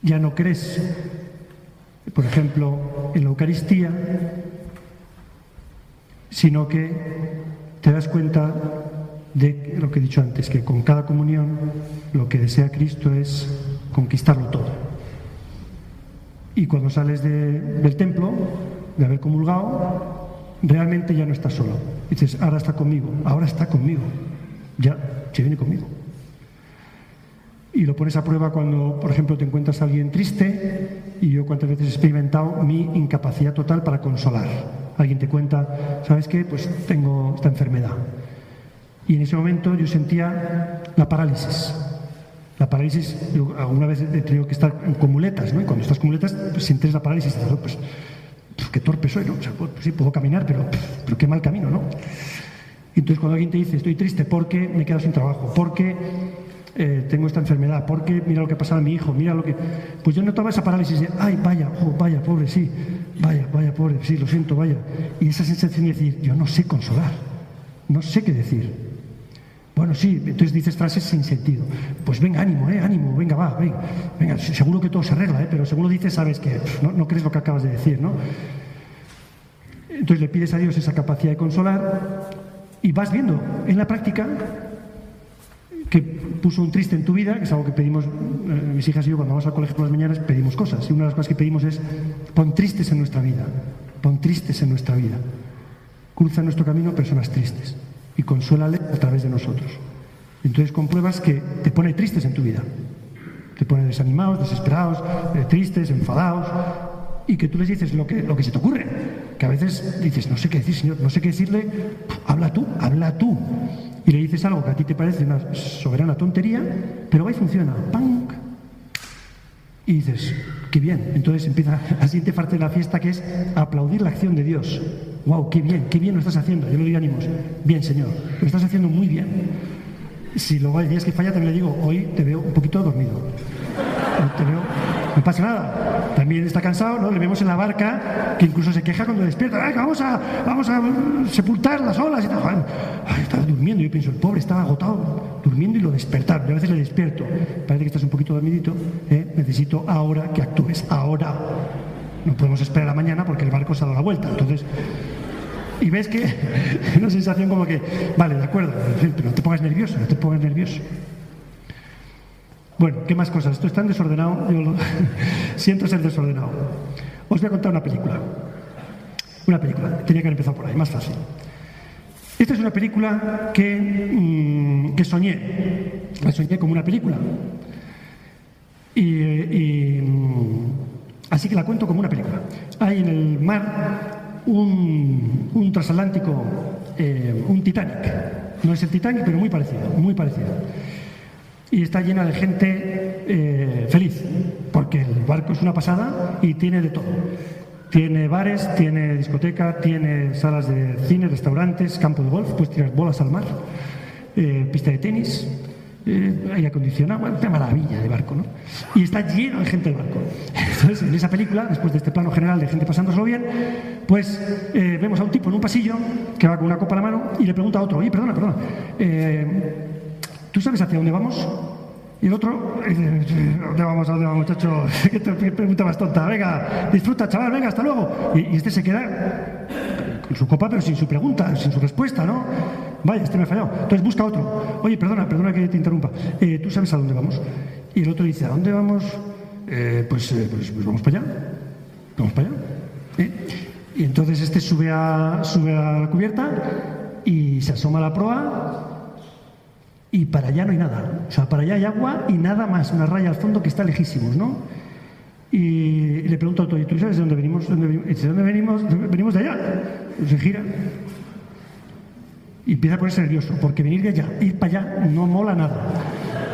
Ya no crees por ejemplo, en la Eucaristía, sino que te das cuenta de lo que he dicho antes, que con cada comunión lo que desea Cristo es conquistarlo todo. Y cuando sales del templo, de haber comulgado, realmente ya no estás solo. Dices, ahora está conmigo, ahora está conmigo, ya se viene conmigo. Y lo pones a prueba cuando, por ejemplo, te encuentras a alguien triste y yo cuántas veces he experimentado mi incapacidad total para consolar. Alguien te cuenta, ¿sabes qué? Pues tengo esta enfermedad. Y en ese momento yo sentía la parálisis. La parálisis, alguna vez he tenido que estar con muletas, ¿no? Y cuando estás con muletas, pues sientes la parálisis. Y pues, pues, qué torpe soy, ¿no? O sea, pues, sí, puedo caminar, pero, pero qué mal camino, ¿no? Entonces cuando alguien te dice, estoy triste porque me he quedado sin trabajo, porque eh, tengo esta enfermedad, porque mira lo que ha pasado a mi hijo, mira lo que... Pues yo notaba esa parálisis de, ay, vaya, oh, vaya, pobre, sí, vaya, vaya, pobre, sí, lo siento, vaya. Y esa sensación de decir, yo no sé consolar, no sé qué decir. Bueno, sí, entonces dices frases sin sentido. Pues venga, ánimo, eh, ánimo, venga, va, venga, venga, seguro que todo se arregla, eh, pero según lo dices sabes que no, no crees lo que acabas de decir, ¿no? Entonces le pides a Dios esa capacidad de consolar y vas viendo en la práctica que puso un triste en tu vida, que es algo que pedimos, eh, mis hijas y yo cuando vamos al colegio por las mañanas pedimos cosas, y una de las cosas que pedimos es pon tristes en nuestra vida, pon tristes en nuestra vida. Cruza nuestro camino personas tristes y consuélale a través de nosotros. Entonces compruebas que te pone tristes en tu vida, te pone desanimados, desesperados, eh, tristes, enfadados, y que tú les dices lo que, lo que se te ocurre. A veces dices, no sé qué decir, Señor, no sé qué decirle, habla tú, habla tú y le dices algo que a ti te parece una soberana tontería, pero ahí funciona, ¡pam! Y dices, qué bien. Entonces empieza [LAUGHS] la siguiente parte de la fiesta que es aplaudir la acción de Dios. ¡Wow! ¡Qué bien! ¡Qué bien lo estás haciendo! Yo le doy ánimos. Bien, Señor, lo estás haciendo muy bien. Si luego hay días que falla, también le digo, hoy te veo un poquito dormido. No pasa nada. También está cansado, ¿no? Le vemos en la barca que incluso se queja cuando despierta. vamos a, vamos a sepultar las olas y tal! Estaba durmiendo. Yo pienso, el pobre estaba agotado, durmiendo y lo despertaron. Yo a veces le despierto. Parece que estás un poquito dormidito. ¿eh? Necesito ahora que actúes. Ahora. No podemos esperar a mañana porque el barco se ha dado la vuelta. Entonces, y ves que [LAUGHS] una sensación como que, vale, de acuerdo, pero no te pongas nervioso, no te pongas nervioso. Bueno, ¿qué más cosas? Esto es tan desordenado, yo [LAUGHS] siento ser desordenado. Os voy a contar una película. Una película, tenía que haber empezado por ahí, más fácil. Esta es una película que, mm, que soñé, la soñé como una película. Y, mm, así que la cuento como una película. Hay en el mar un, un transatlántico, eh, un Titanic. No es el Titanic, pero muy parecido, muy parecido y está llena de gente eh, feliz, porque el barco es una pasada y tiene de todo. Tiene bares, tiene discoteca, tiene salas de cine, restaurantes, campo de golf, puedes tirar bolas al mar, eh, pista de tenis, eh, aire acondicionado, una maravilla de barco, ¿no? Y está lleno de gente del barco. Entonces, en esa película, después de este plano general de gente pasándoselo bien, pues vemos a un tipo en un pasillo que va con una copa a la mano y le pregunta a otro, oye, perdona, perdona, ¿Tú sabes hacia dónde vamos? Y el otro, ¿dónde vamos, a dónde vamos, muchacho? [LAUGHS] ¿Qué pregunta más tonta? Venga, disfruta, chaval, venga, hasta luego. Y, este se queda con su copa, pero sin su pregunta, sin su respuesta, ¿no? Vaya, este me ha fallado. Entonces busca otro. Oye, perdona, perdona que te interrumpa. Eh, ¿Tú sabes a dónde vamos? Y el otro dice, ¿a dónde vamos? Eh, pues, eh, pues, pues, vamos para allá. Vamos para allá. Y entonces este sube a, sube a la cubierta y se asoma a la proa y para allá no hay nada. O sea, para allá hay agua y nada más, una raya al fondo que está lejísimos, ¿no? Y le pregunto al ¿tú sabes de dónde venimos? ¿De dónde venimos? Venimos de allá. se gira. Y empieza a ponerse nervioso, porque venir de allá, ir para allá, no mola nada.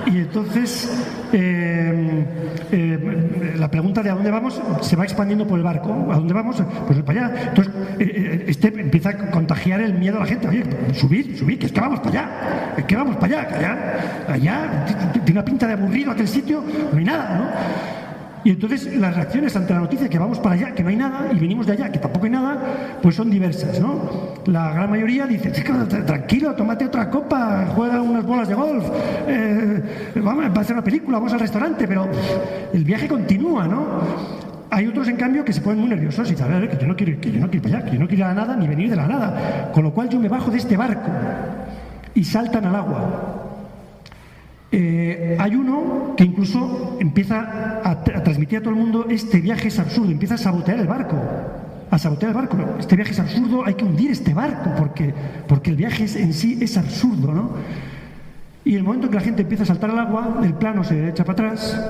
Y entonces eh, eh, la pregunta de a dónde vamos se va expandiendo por el barco. ¿A dónde vamos? Pues para allá. Entonces eh, este empieza a contagiar el miedo a la gente. Oye, subir, subir, que es que vamos para allá. Es que vamos para allá, allá, allá tiene una pinta de aburrido aquel sitio, no hay nada, ¿no? Y entonces las reacciones ante la noticia que vamos para allá, que no hay nada, y venimos de allá, que tampoco hay nada, pues son diversas, ¿no? La gran mayoría dice, tranquilo, tómate otra copa, juega unas bolas de golf, eh, vamos a hacer una película, vamos al restaurante, pero el viaje continúa, ¿no? Hay otros, en cambio, que se ponen muy nerviosos y dicen, que yo no quiero, que yo no quiero ir para allá, que yo no quiero ir a la nada ni venir de la nada. Con lo cual yo me bajo de este barco y saltan al agua. Eh, hay uno que incluso empieza a, transmitir a todo el mundo este viaje es absurdo, empieza a sabotear el barco. a sabotear el barco. Este viaje es absurdo, hay que hundir este barco porque, porque el viaje en sí es absurdo, ¿no? Y el momento en que la gente empieza a saltar al agua, el plano se echa para atrás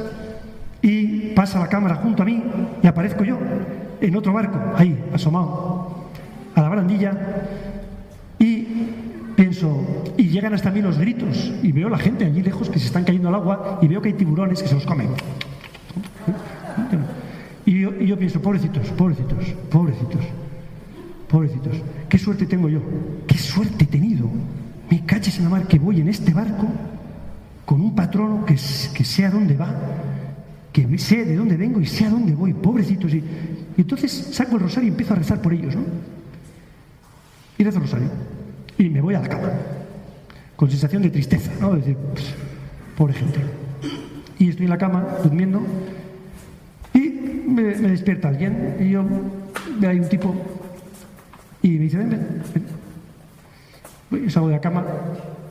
y pasa la cámara junto a mí y aparezco yo en otro barco, ahí, asomado, a la barandilla y pienso, y llegan hasta mí los gritos y veo la gente allí lejos que se están cayendo al agua y veo que hay tiburones que se los comen. Y yo, y pienso, pobrecitos, pobrecitos, pobrecitos, pobrecitos, qué suerte tengo yo, qué suerte he tenido me caches en la mar que voy en este barco con un patrono que, que sé a dónde va, que sé de dónde vengo y sé a dónde voy, pobrecitos. Y, entonces saco el rosario y empiezo a rezar por ellos, ¿no? Y rezo el rosario. Y me voy a la cama, con sensación de tristeza, ¿no? decir, pues, pobre gente. Y estoy en la cama, durmiendo, y me, despierta alguien, y yo, hay un tipo, y me dice, ven, ven, ven salgo de la cama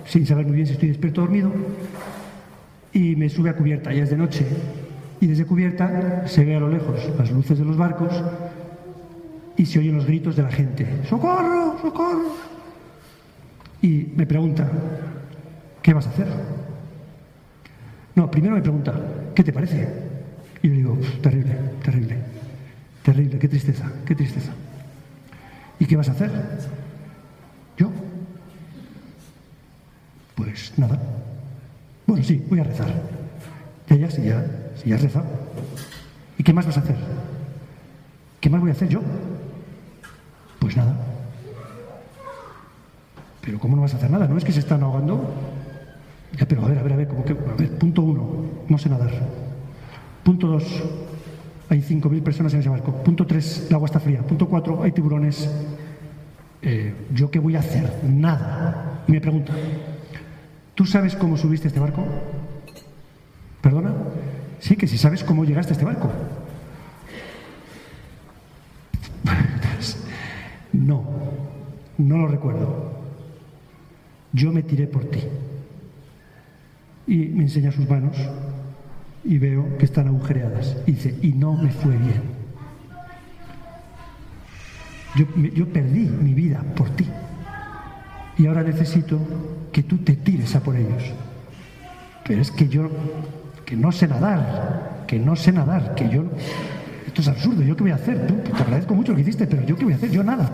sin saber muy bien si estoy despierto o dormido y me sube a cubierta, ya es de noche. Y desde cubierta se ve a lo lejos las luces de los barcos y se oyen los gritos de la gente. ¡Socorro! ¡Socorro! Y me pregunta, ¿qué vas a hacer? No, primero me pregunta, ¿qué te parece? Y yo digo, terrible, terrible, terrible, qué tristeza, qué tristeza. ¿Y qué vas a hacer? Yo, pues nada. Bueno, sí, voy a rezar. Ya, ya, si ya, si ya rezado. ¿Y qué más vas a hacer? ¿Qué más voy a hacer yo? Pues nada. Pero ¿cómo no vas a hacer nada? ¿No es que se están ahogando? Ya, pero a ver, a ver, a ver, a ver, punto uno, no sé nadar. Punto dos, hay 5.000 personas en ese barco. Punto tres, el agua está fría. Punto cuatro, hay tiburones. Eh, ¿Yo qué voy a hacer? Nada. Me pregunta, ¿Tú sabes cómo subiste este barco? ¿Perdona? Sí, que si sabes cómo llegaste a este barco. [LAUGHS] No, no lo recuerdo. Yo me tiré por ti. Y me enseña sus manos y veo que están agujereadas. Y dice, y no me fue bien. Yo, perdí mi vida por ti y ahora necesito que tú te tires a por ellos. Pero es que yo, que no sé nadar, que no sé nadar, que yo... Esto es absurdo, ¿yo qué voy a hacer? Te agradezco mucho lo que hiciste, pero ¿yo qué voy a hacer? Yo nada.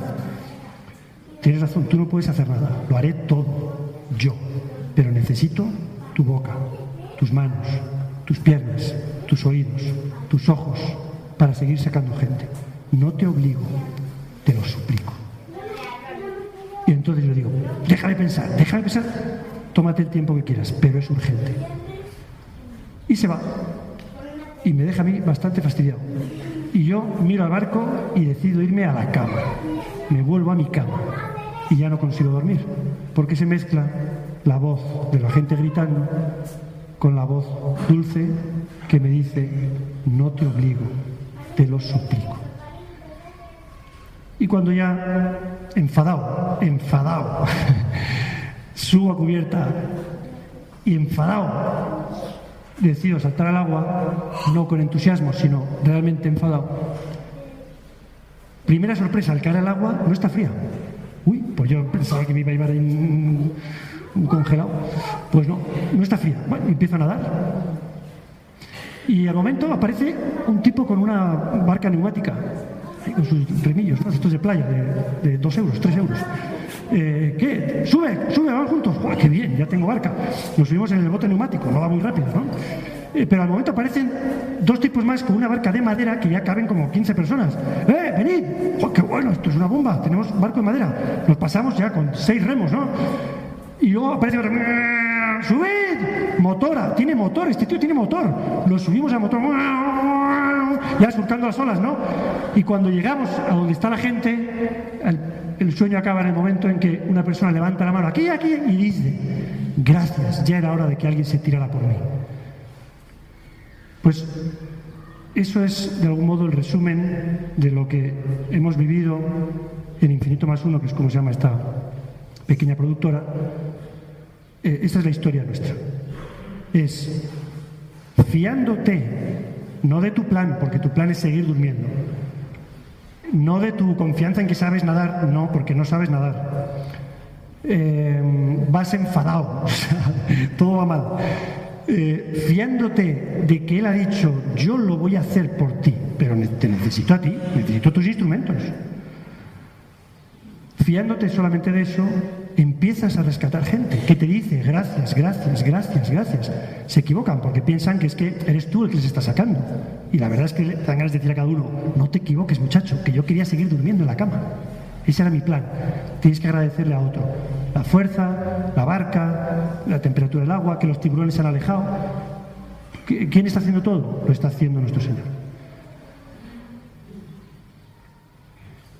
Tienes razón, tú no puedes hacer nada, lo haré todo, yo. Pero necesito tu boca, tus manos, tus piernas, tus oídos, tus ojos, para seguir sacando gente. No te obligo, te lo suplico. Y entonces yo digo, déjame pensar, déjame pensar, tómate el tiempo que quieras, pero es urgente. Y se va. Y me deja a mí bastante fastidiado. Y yo miro al barco y decido irme a la cama. Me vuelvo a mi cama. Y ya no consigo dormir, porque se mezcla la voz de la gente gritando con la voz dulce que me dice, no te obligo, te lo suplico. Y cuando ya, enfadado, enfadado, [LAUGHS] subo a cubierta y enfadado, decido saltar al agua, no con entusiasmo, sino realmente enfadado. Primera sorpresa, al caer al agua no está fría. Pues yo pensaba que me iba a llevar un, un congelado. Pues no, no está fría. Bueno, empiezo a nadar. Y al momento aparece un tipo con una barca neumática con sus remillos, ¿no? estos de playa, de, dos euros, tres euros. Eh, ¿Qué? Sube, sube, vamos juntos. ¡Qué bien! Ya tengo barca. Nos subimos en el bote neumático, no va muy rápido, ¿no? Eh, pero al momento aparecen dos tipos más con una barca de madera que ya caben como 15 personas. ¡Eh, venid! ¡Qué bueno! Esto es una bomba. Tenemos barco de madera. Nos pasamos ya con seis remos, ¿no? Y luego aparece otro. ¡Subid! Motora, tiene motor, este tío tiene motor. Lo subimos al motor ya surcando las olas, ¿no? Y cuando llegamos a donde está la gente, el, sueño acaba en el momento en que una persona levanta la mano aquí, aquí, y dice, gracias, ya era hora de que alguien se tirara por mí. Pues eso es de algún modo el resumen de lo que hemos vivido en Infinito más Uno, que es como se llama esta pequeña productora. Eh, esta es la historia nuestra. Es fiándote no de tu plan, porque tu plan es seguir durmiendo. No de tu confianza en que sabes nadar, no, porque no sabes nadar. Eh, vas enfadado, [LAUGHS] todo va mal. Eh, fiándote de que Él ha dicho, yo lo voy a hacer por ti, pero te necesito a ti, necesito tus instrumentos. Fiándote solamente de eso, empiezas a rescatar gente que te dice gracias, gracias, gracias, gracias. Se equivocan porque piensan que es que eres tú el que les está sacando. Y la verdad es que te dan ganas de decir a cada uno, no te equivoques muchacho, que yo quería seguir durmiendo en la cama. Ese era mi plan. Tienes que agradecerle a otro. La fuerza, la barca, la temperatura del agua, que los tiburones se han alejado. ¿Quién está haciendo todo? Lo está haciendo nuestro Señor.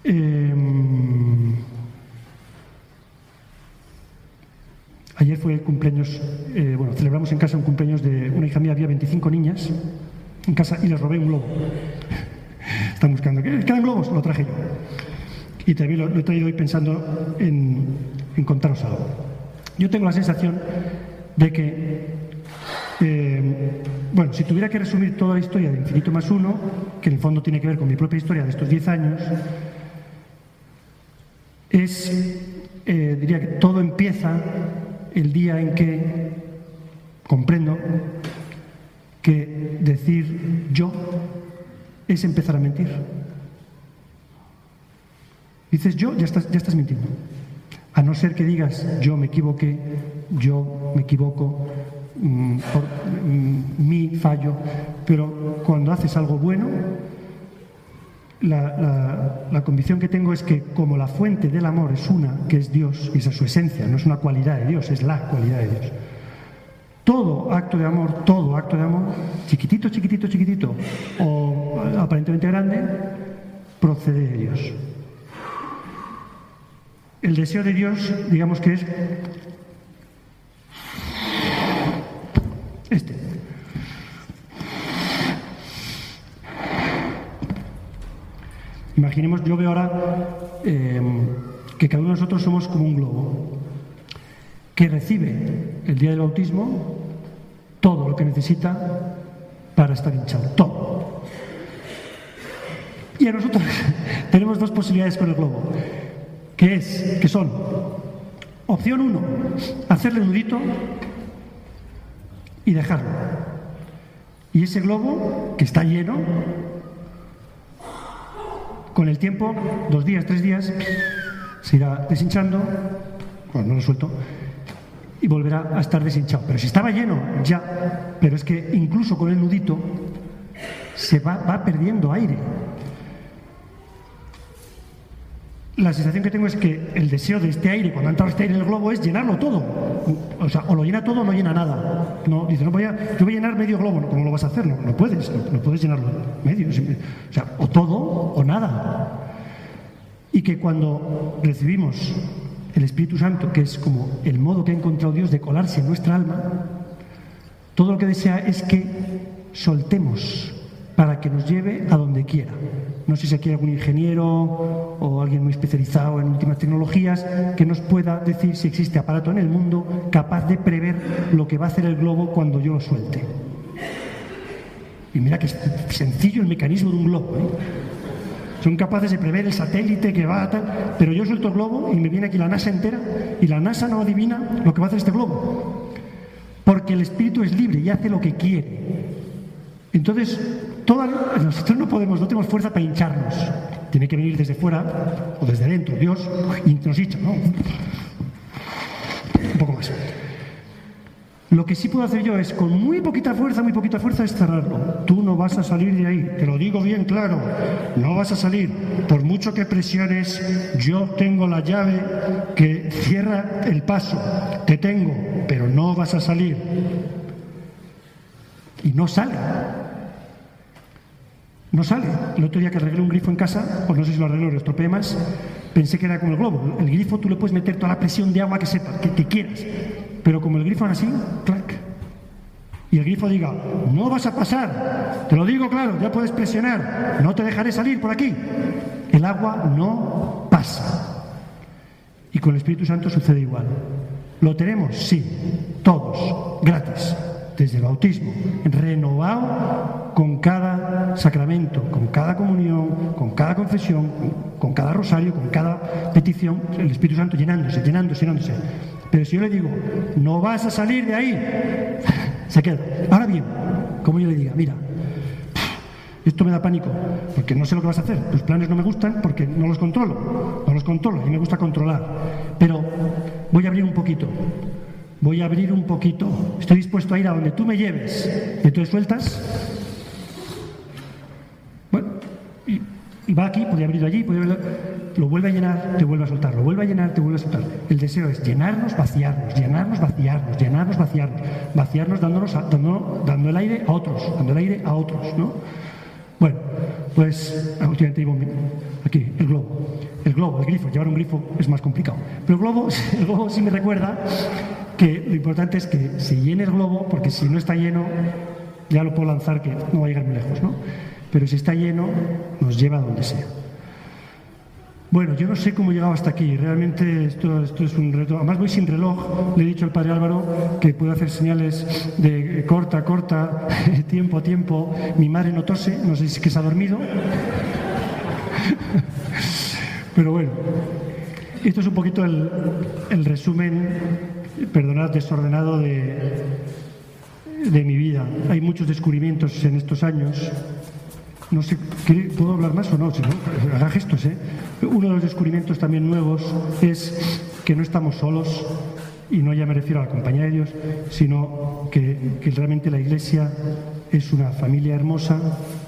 Em, ayer fue el cumpleaños, eh, bueno, celebramos en casa un cumpleaños de una hija mía, había 25 niñas en casa y les robé un globo. [LAUGHS] Están buscando, ¿quedan globos? Lo traje yo. Y también lo, he traído hoy pensando en, contaros algo. Yo tengo la sensación de que, eh, bueno, si tuviera que resumir toda la historia de Infinito más Uno, que en el fondo tiene que ver con mi propia historia de estos 10 años, es, eh, diría que todo empieza el día en que comprendo que decir yo es empezar a mentir. Dices yo, ya estás, ya estás mintiendo. A no ser que digas yo me equivoqué, yo me equivoco, mm, por mm, mi fallo, pero cuando haces algo bueno, la, la, convicción que tengo es que como la fuente del amor es una, que es Dios, y esa es su esencia, no es una cualidad de Dios, es la cualidad de Dios. Todo acto de amor, todo acto de amor, chiquitito, chiquitito, chiquitito, o aparentemente grande, procede de Dios. El deseo de Dios, digamos que es este. Imaginemos, yo veo ahora em, que cada uno de nosotros somos como un globo que recibe el día del bautismo todo lo que necesita para estar hinchado, todo. Y a nosotros [LAUGHS] tenemos dos posibilidades con el globo que es, que son, opción uno, hacerle nudito y dejarlo. Y ese globo, que está lleno, con el tiempo, dos días, tres días, se irá deshinchando, cuando no lo suelto, y volverá a estar deshinchado. Pero si estaba lleno, ya. Pero es que incluso con el nudito se va, va perdiendo aire la sensación que tengo es que el deseo de este aire, cuando entra este aire en el globo, es llenarlo todo. O sea, o lo llena todo o no llena nada. No, dice, no voy a, yo voy a llenar medio globo. ¿Cómo lo vas a hacer? No, no puedes, no, puedes llenarlo medio. O sea, o todo o nada. Y que cuando recibimos el Espíritu Santo, que es como el modo que ha encontrado Dios de colarse en nuestra alma, todo lo que desea es que soltemos para que nos lleve a donde quiera. No sé si aquí hay algún ingeniero o alguien muy especializado en últimas tecnologías que nos pueda decir si existe aparato en el mundo capaz de prever lo que va a hacer el globo cuando yo lo suelte. Y mira que es sencillo el mecanismo de un globo. ¿eh? Son capaces de prever el satélite que va a tal, pero yo suelto el globo y me viene aquí la NASA entera y la NASA no adivina lo que va a hacer este globo. Porque el espíritu es libre y hace lo que quiere. Entonces, nosotros no podemos, no tenemos fuerza para hincharnos. Tiene que venir desde fuera o desde dentro. Dios nos hincha, ¿no? Un poco más. Lo que sí puedo hacer yo es, con muy poquita fuerza, muy poquita fuerza, es cerrarlo. Tú no vas a salir de ahí, te lo digo bien claro, no vas a salir. Por mucho que presiones, yo tengo la llave que cierra el paso, te tengo, pero no vas a salir. Y no sale. No sale. El otro día que arreglé un grifo en casa, pues no sé si lo arreglé o lo estropeé más, pensé que era como el globo. El grifo tú le puedes meter toda la presión de agua que sepa, que, quieras. Pero como el grifo ahora así, clac. Y el grifo diga, no vas a pasar. Te lo digo claro, ya puedes presionar. No te dejaré salir por aquí. El agua no pasa. Y con el Espíritu Santo sucede igual. ¿Lo tenemos? Sí. Todos. Gratis. Desde el bautismo. Renovado con cada sacramento, con cada comunión, con cada confesión, con, cada rosario, con cada petición, el Espíritu Santo llenándose, llenándose, llenándose. Pero si yo le digo, no vas a salir de ahí, [LAUGHS] se queda. Ahora bien, como yo le diga, mira, esto me da pánico, porque no sé lo que vas a hacer. Tus planes no me gustan porque no los controlo. No los controlo y me gusta controlar. Pero voy a abrir un poquito. Voy a abrir un poquito. Estoy dispuesto a ir a donde tú me lleves. Y entonces sueltas. Bueno, y, va aquí, podría abrirlo allí, podría lo vuelve a llenar, te vuelve a soltar, lo vuelve a llenar, te vuelve a soltar. El deseo es llenarnos, vaciarnos, llenarnos, vaciarnos, llenarnos, vaciarnos, vaciarnos dándonos dando, dando el aire a otros, dando el aire a otros, ¿no? Bueno, pues últimamente aquí, el globo. El globo, el grifo, llevar un grifo es más complicado. Pero el globo, [LAUGHS] globo sí me recuerda que lo importante es que se llene el globo, porque si no está lleno, ya lo puedo lanzar que no va a llegar muy lejos, ¿no? Pero si está lleno, nos lleva a donde sea. Bueno, yo no sé cómo he llegado hasta aquí. Realmente esto, esto es un reto. Además voy sin reloj. Le he dicho al padre Álvaro que puedo hacer señales de corta, corta, [LAUGHS] tiempo, tiempo. Mi madre no tose, no sé si es que se ha dormido. [LAUGHS] Pero bueno, esto es un poquito el, el resumen, perdonad, desordenado de, de mi vida. Hay muchos descubrimientos en estos años no sé, ¿puedo hablar más o no? Si haga gestos, ¿eh? Uno de los descubrimientos también nuevos es que no estamos solos, y no ya me refiero a la compañía de Dios, sino que, realmente la Iglesia es una familia hermosa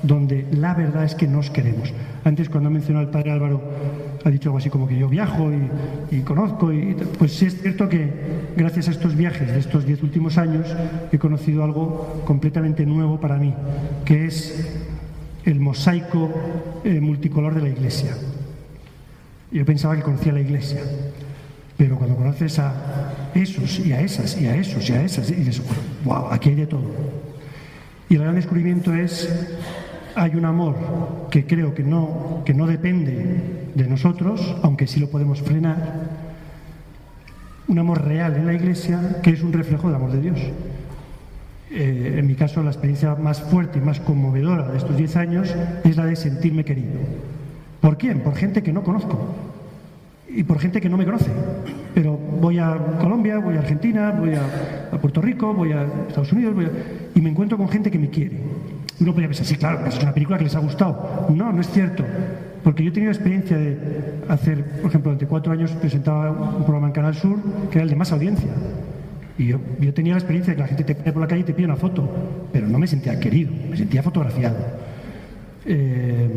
donde la verdad es que nos queremos. Antes, cuando ha mencionado el padre Álvaro, ha dicho algo así como que yo viajo y, conozco, y, pues sí es cierto que gracias a estos viajes de estos diez últimos años he conocido algo completamente nuevo para mí, que es el mosaico eh, multicolor de la iglesia. Yo pensaba que conocía la iglesia, pero cuando conoces a esos y a esas y a esos y a esas, y dices, wow, aquí hay de todo. Y el gran descubrimiento es, hay un amor que creo que no, que no depende de nosotros, aunque sí lo podemos frenar, un amor real en la iglesia que es un reflejo del amor de Dios. Eh, en mi caso, la experiencia más fuerte y más conmovedora de estos 10 años es la de sentirme querido. ¿Por quién? Por gente que no conozco y por gente que no me conoce. Pero voy a Colombia, voy a Argentina, voy a, Puerto Rico, voy a Estados Unidos y me encuentro con gente que me quiere. Uno podría pensar, sí, claro, es una película que les ha gustado. No, no es cierto. Porque yo he tenido experiencia de hacer, por ejemplo, durante cuatro años presentaba un programa en Canal Sur que era el de más audiencia. Y yo, tenía la experiencia de que la gente te pide por la calle y te pide una foto, pero no me sentía querido, me sentía fotografiado. Eh,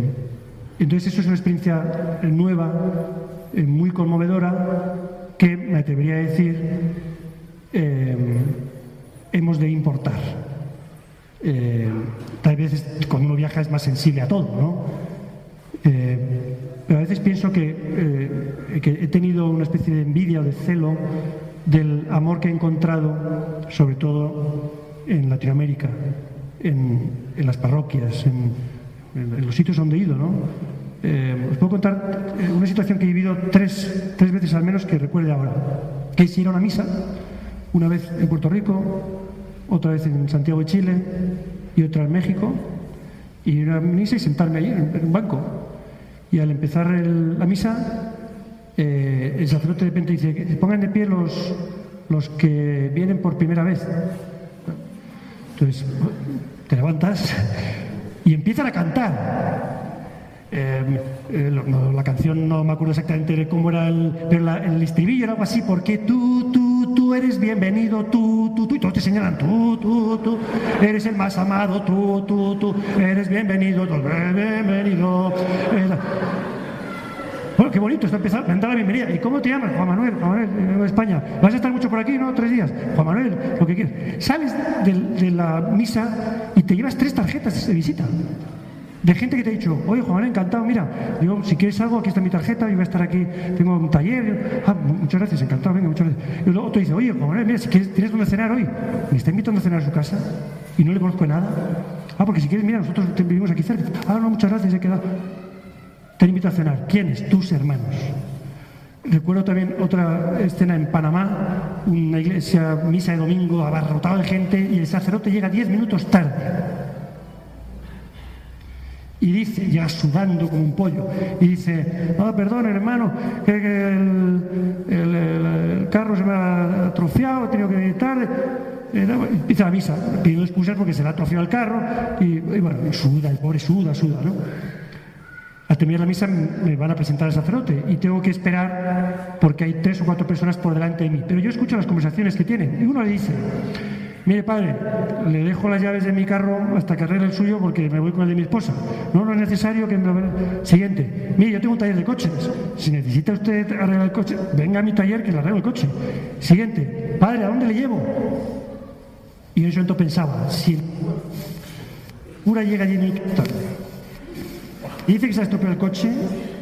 entonces eso es una experiencia nueva, eh, muy conmovedora, que me atrevería a decir eh, hemos de importar. tal vez cuando uno viaja es más sensible a todo, ¿no? pero a veces pienso que, que he tenido una especie de envidia o de celo del amor que he encontrado, sobre todo en Latinoamérica, en, las parroquias, en, los sitios donde he ido. ¿no? Eh, os puedo contar eh, una situación que he vivido tres, tres veces al menos que recuerde ahora. Que es ir a una misa, una vez en Puerto Rico, otra vez en Santiago de Chile y otra en México, y ir a una misa y sentarme allí en, un banco. Y al empezar la misa eh, el sacerdote de repente dice, pongan de pie los, los que vienen por primera vez. Entonces, te levantas [LAUGHS] y empiezan a cantar. Eh, eh, la canción no me acuerdo exactamente cómo era el, pero el estribillo era algo así, porque tú, tú, tú eres bienvenido, tú, tú, tú, y todos te señalan, tú, tú, tú, eres el más amado, tú, tú, tú, eres bienvenido, tú, bienvenido qué bonito, está empezando, me da la bienvenida. ¿Y cómo te llamas? Juan Manuel, Juan Manuel, de España. ¿Vas a estar mucho por aquí, no? Tres días. Juan Manuel, lo que quieras. Sales de, la misa y te llevas tres tarjetas de visita. De gente que te ha dicho, oye Juan encantado, mira, yo si quieres algo, aquí está mi tarjeta, yo voy a estar aquí, tengo un taller. Ah, muchas gracias, encantado, venga, muchas gracias. Y luego otro dice, oye Juan mira, si tienes donde cenar hoy, me está invitando a cenar a su casa y no le conozco nada. Ah, porque si quieres, mira, nosotros vivimos aquí cerca. Ah, no, muchas gracias, he quedado. Te invito a cenar. ¿Quiénes? Tus hermanos. Recuerdo también otra escena en Panamá, una iglesia, misa de domingo, abarrotada de gente y el sacerdote llega diez minutos tarde. Y dice, ya sudando como un pollo, y dice, ah, perdón hermano, que, el, carro se me ha atrofiado, he tenido que venir tarde. Empieza la misa, pido excusas porque se le ha atrofiado el carro, y, bueno, suda, el pobre suda, suda, ¿no? Al terminar la misa me van a presentar al sacerdote y tengo que esperar porque hay tres o cuatro personas por delante de mí. Pero yo escucho las conversaciones que tienen y uno le dice, mire padre, le dejo las llaves de mi carro hasta que arregle el suyo porque me voy con el de mi esposa. No, no es necesario que me... Siguiente, mire, yo tengo un taller de coches. Si necesita usted arreglar el coche, venga a mi taller que le arreglo el coche. Siguiente, padre, ¿a dónde le llevo? Y yo en ese momento pensaba, si el llega allí mi y dice que se ha estropeado el coche,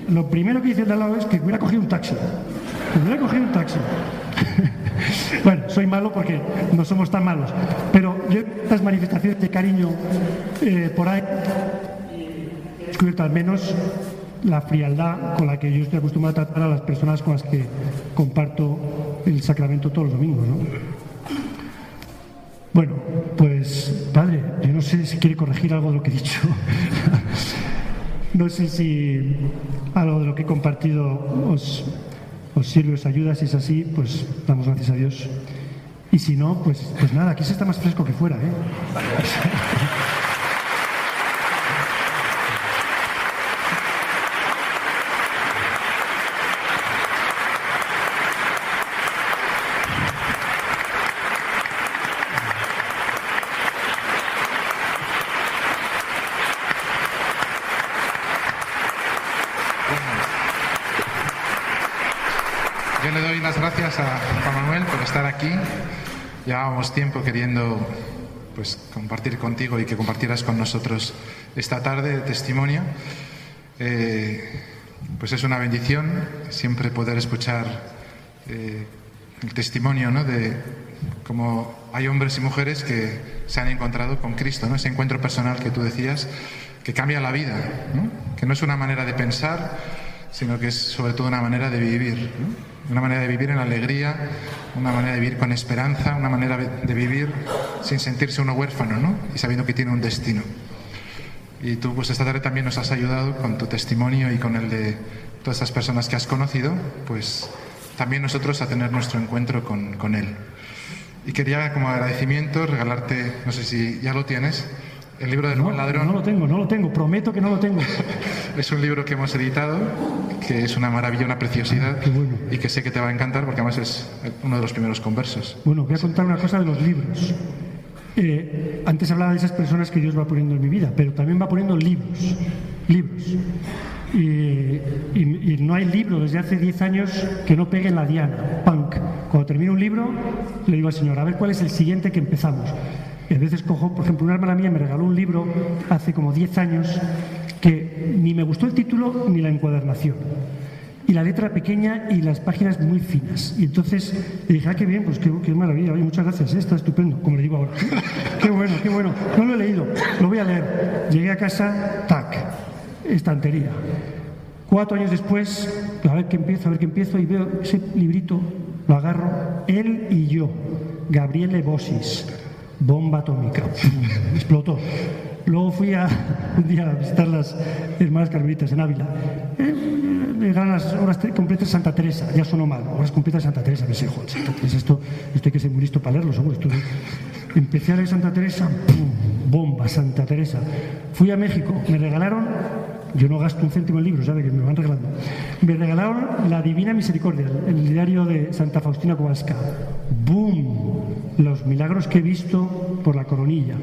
lo primero que dice el de al lado es que hubiera cogido un taxi. Que hubiera cogido un taxi. [LAUGHS] bueno, soy malo porque no somos tan malos. Pero yo estas manifestaciones de cariño eh, por ahí he descubierto al menos la frialdad con la que yo estoy acostumbrado a tratar a las personas con las que comparto el sacramento todos los domingos. ¿no? Bueno, pues padre, yo no sé si quiere corregir algo de lo que he dicho. [LAUGHS] No sé si algo de lo que he compartido os, os sirve, os ayuda. Si es así, pues damos gracias a Dios. Y si no, pues, pues nada, aquí se está más fresco que fuera. ¿eh? [LAUGHS] gracias a Juan Manuel por estar aquí. Llevábamos tiempo queriendo pues, compartir contigo y que compartieras con nosotros esta tarde de testimonio. Eh, pues es una bendición siempre poder escuchar eh, el testimonio ¿no? de cómo hay hombres y mujeres que se han encontrado con Cristo, ¿no? ese encuentro personal que tú decías, que cambia la vida, que no es una manera de pensar, sino que es sobre todo una manera de vivir una manera de vivir en alegría, una manera de vivir con esperanza, una manera de vivir sin sentirse uno huérfano, ¿no? Y sabiendo que tiene un destino. Y tú, pues esta tarde también nos has ayudado con tu testimonio y con el de todas esas personas que has conocido, pues también nosotros a tener nuestro encuentro con, con Él. Y quería, como agradecimiento, regalarte, no sé si ya lo tienes, el libro del buen ladrón. No lo tengo, no lo tengo, prometo que no lo tengo. [LAUGHS] es un libro que hemos editado, que es una maravilla, una preciosidad, y que sé que te va a encantar porque además es uno de los primeros conversos. Bueno, voy a contar una cosa de los libros. Eh, antes hablaba de esas personas que Dios va poniendo en mi vida, pero también va poniendo libros, libros. Y, no hay libro desde hace 10 años que no pegue en la diana, punk. Cuando termino un libro, le digo al Señor, a ver cuál es el siguiente que empezamos. Y a veces cojo, por ejemplo, una hermana mía me regaló un libro hace como 10 años que ni me gustó el título ni la encuadernación. Y la letra pequeña y las páginas muy finas. Y entonces le dije, ah, qué bien, pues qué, maravilla, muchas gracias, ¿eh? está estupendo, como le digo ahora. [LAUGHS] qué bueno, qué bueno. No lo he leído, lo voy a leer. Llegué a casa, tac, estantería. Cuatro años después, a ver qué empiezo, a ver qué empiezo, y veo ese librito, lo agarro, él y yo, Gabriele Bosis bomba atómica. [LAUGHS] Explotó. Luego fui a, un día a visitar las hermanas carmelitas en Ávila. Eh, eran las horas completas Santa Teresa, ya sonó mal, horas completas Santa Teresa. Me joder, Santa Teresa, esto, esto hay que ser muy listo para leerlo, seguro. Esto, empecé a leer Santa Teresa, bomba, Santa Teresa. Fui a México, me regalaron yo no gasto un céntimo en libros, ¿sabe? Que me van regalando. Me regalaron La Divina Misericordia, el diario de Santa Faustina Kowalska. Los milagros que he visto por la coronilla.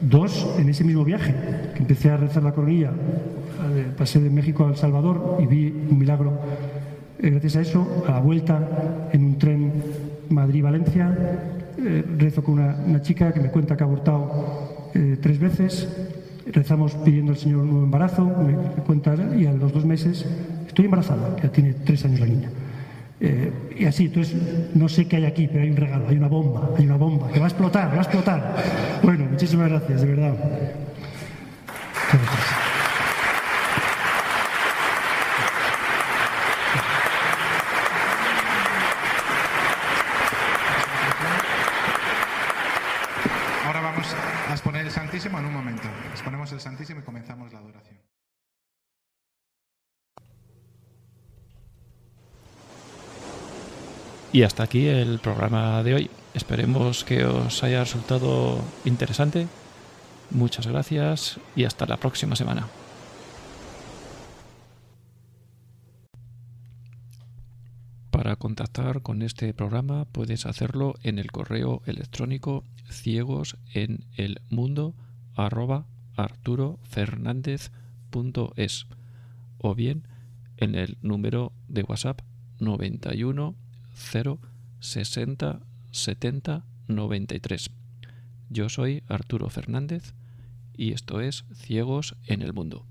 Dos en ese mismo viaje, que empecé a rezar la coronilla. Eh, pasé de México a El Salvador y vi un milagro. Eh, gracias a eso, a la vuelta en un tren Madrid-Valencia, eh, rezo con una, una, chica que me cuenta que ha abortado tres veces rezamos pidiendo al Señor un nuevo embarazo, me, cuenta, y a los dos meses estoy embarazada, ya tiene tres años la niña. Eh, y así, entonces no sé qué hay aquí, pero hay un regalo, hay una bomba, hay una bomba, que va a explotar, va a explotar. Bueno, muchísimas gracias, de verdad vamos a exponer el Santísimo en un momento. Exponemos el Santísimo y comenzamos la adoración. Y hasta aquí el programa de hoy. Esperemos que os haya resultado interesante. Muchas gracias y hasta la próxima semana. Para contactar con este programa puedes hacerlo en el correo electrónico ciegos en el mundo o bien en el número de WhatsApp 91 0 60 70 93. Yo soy Arturo Fernández y esto es Ciegos en el Mundo.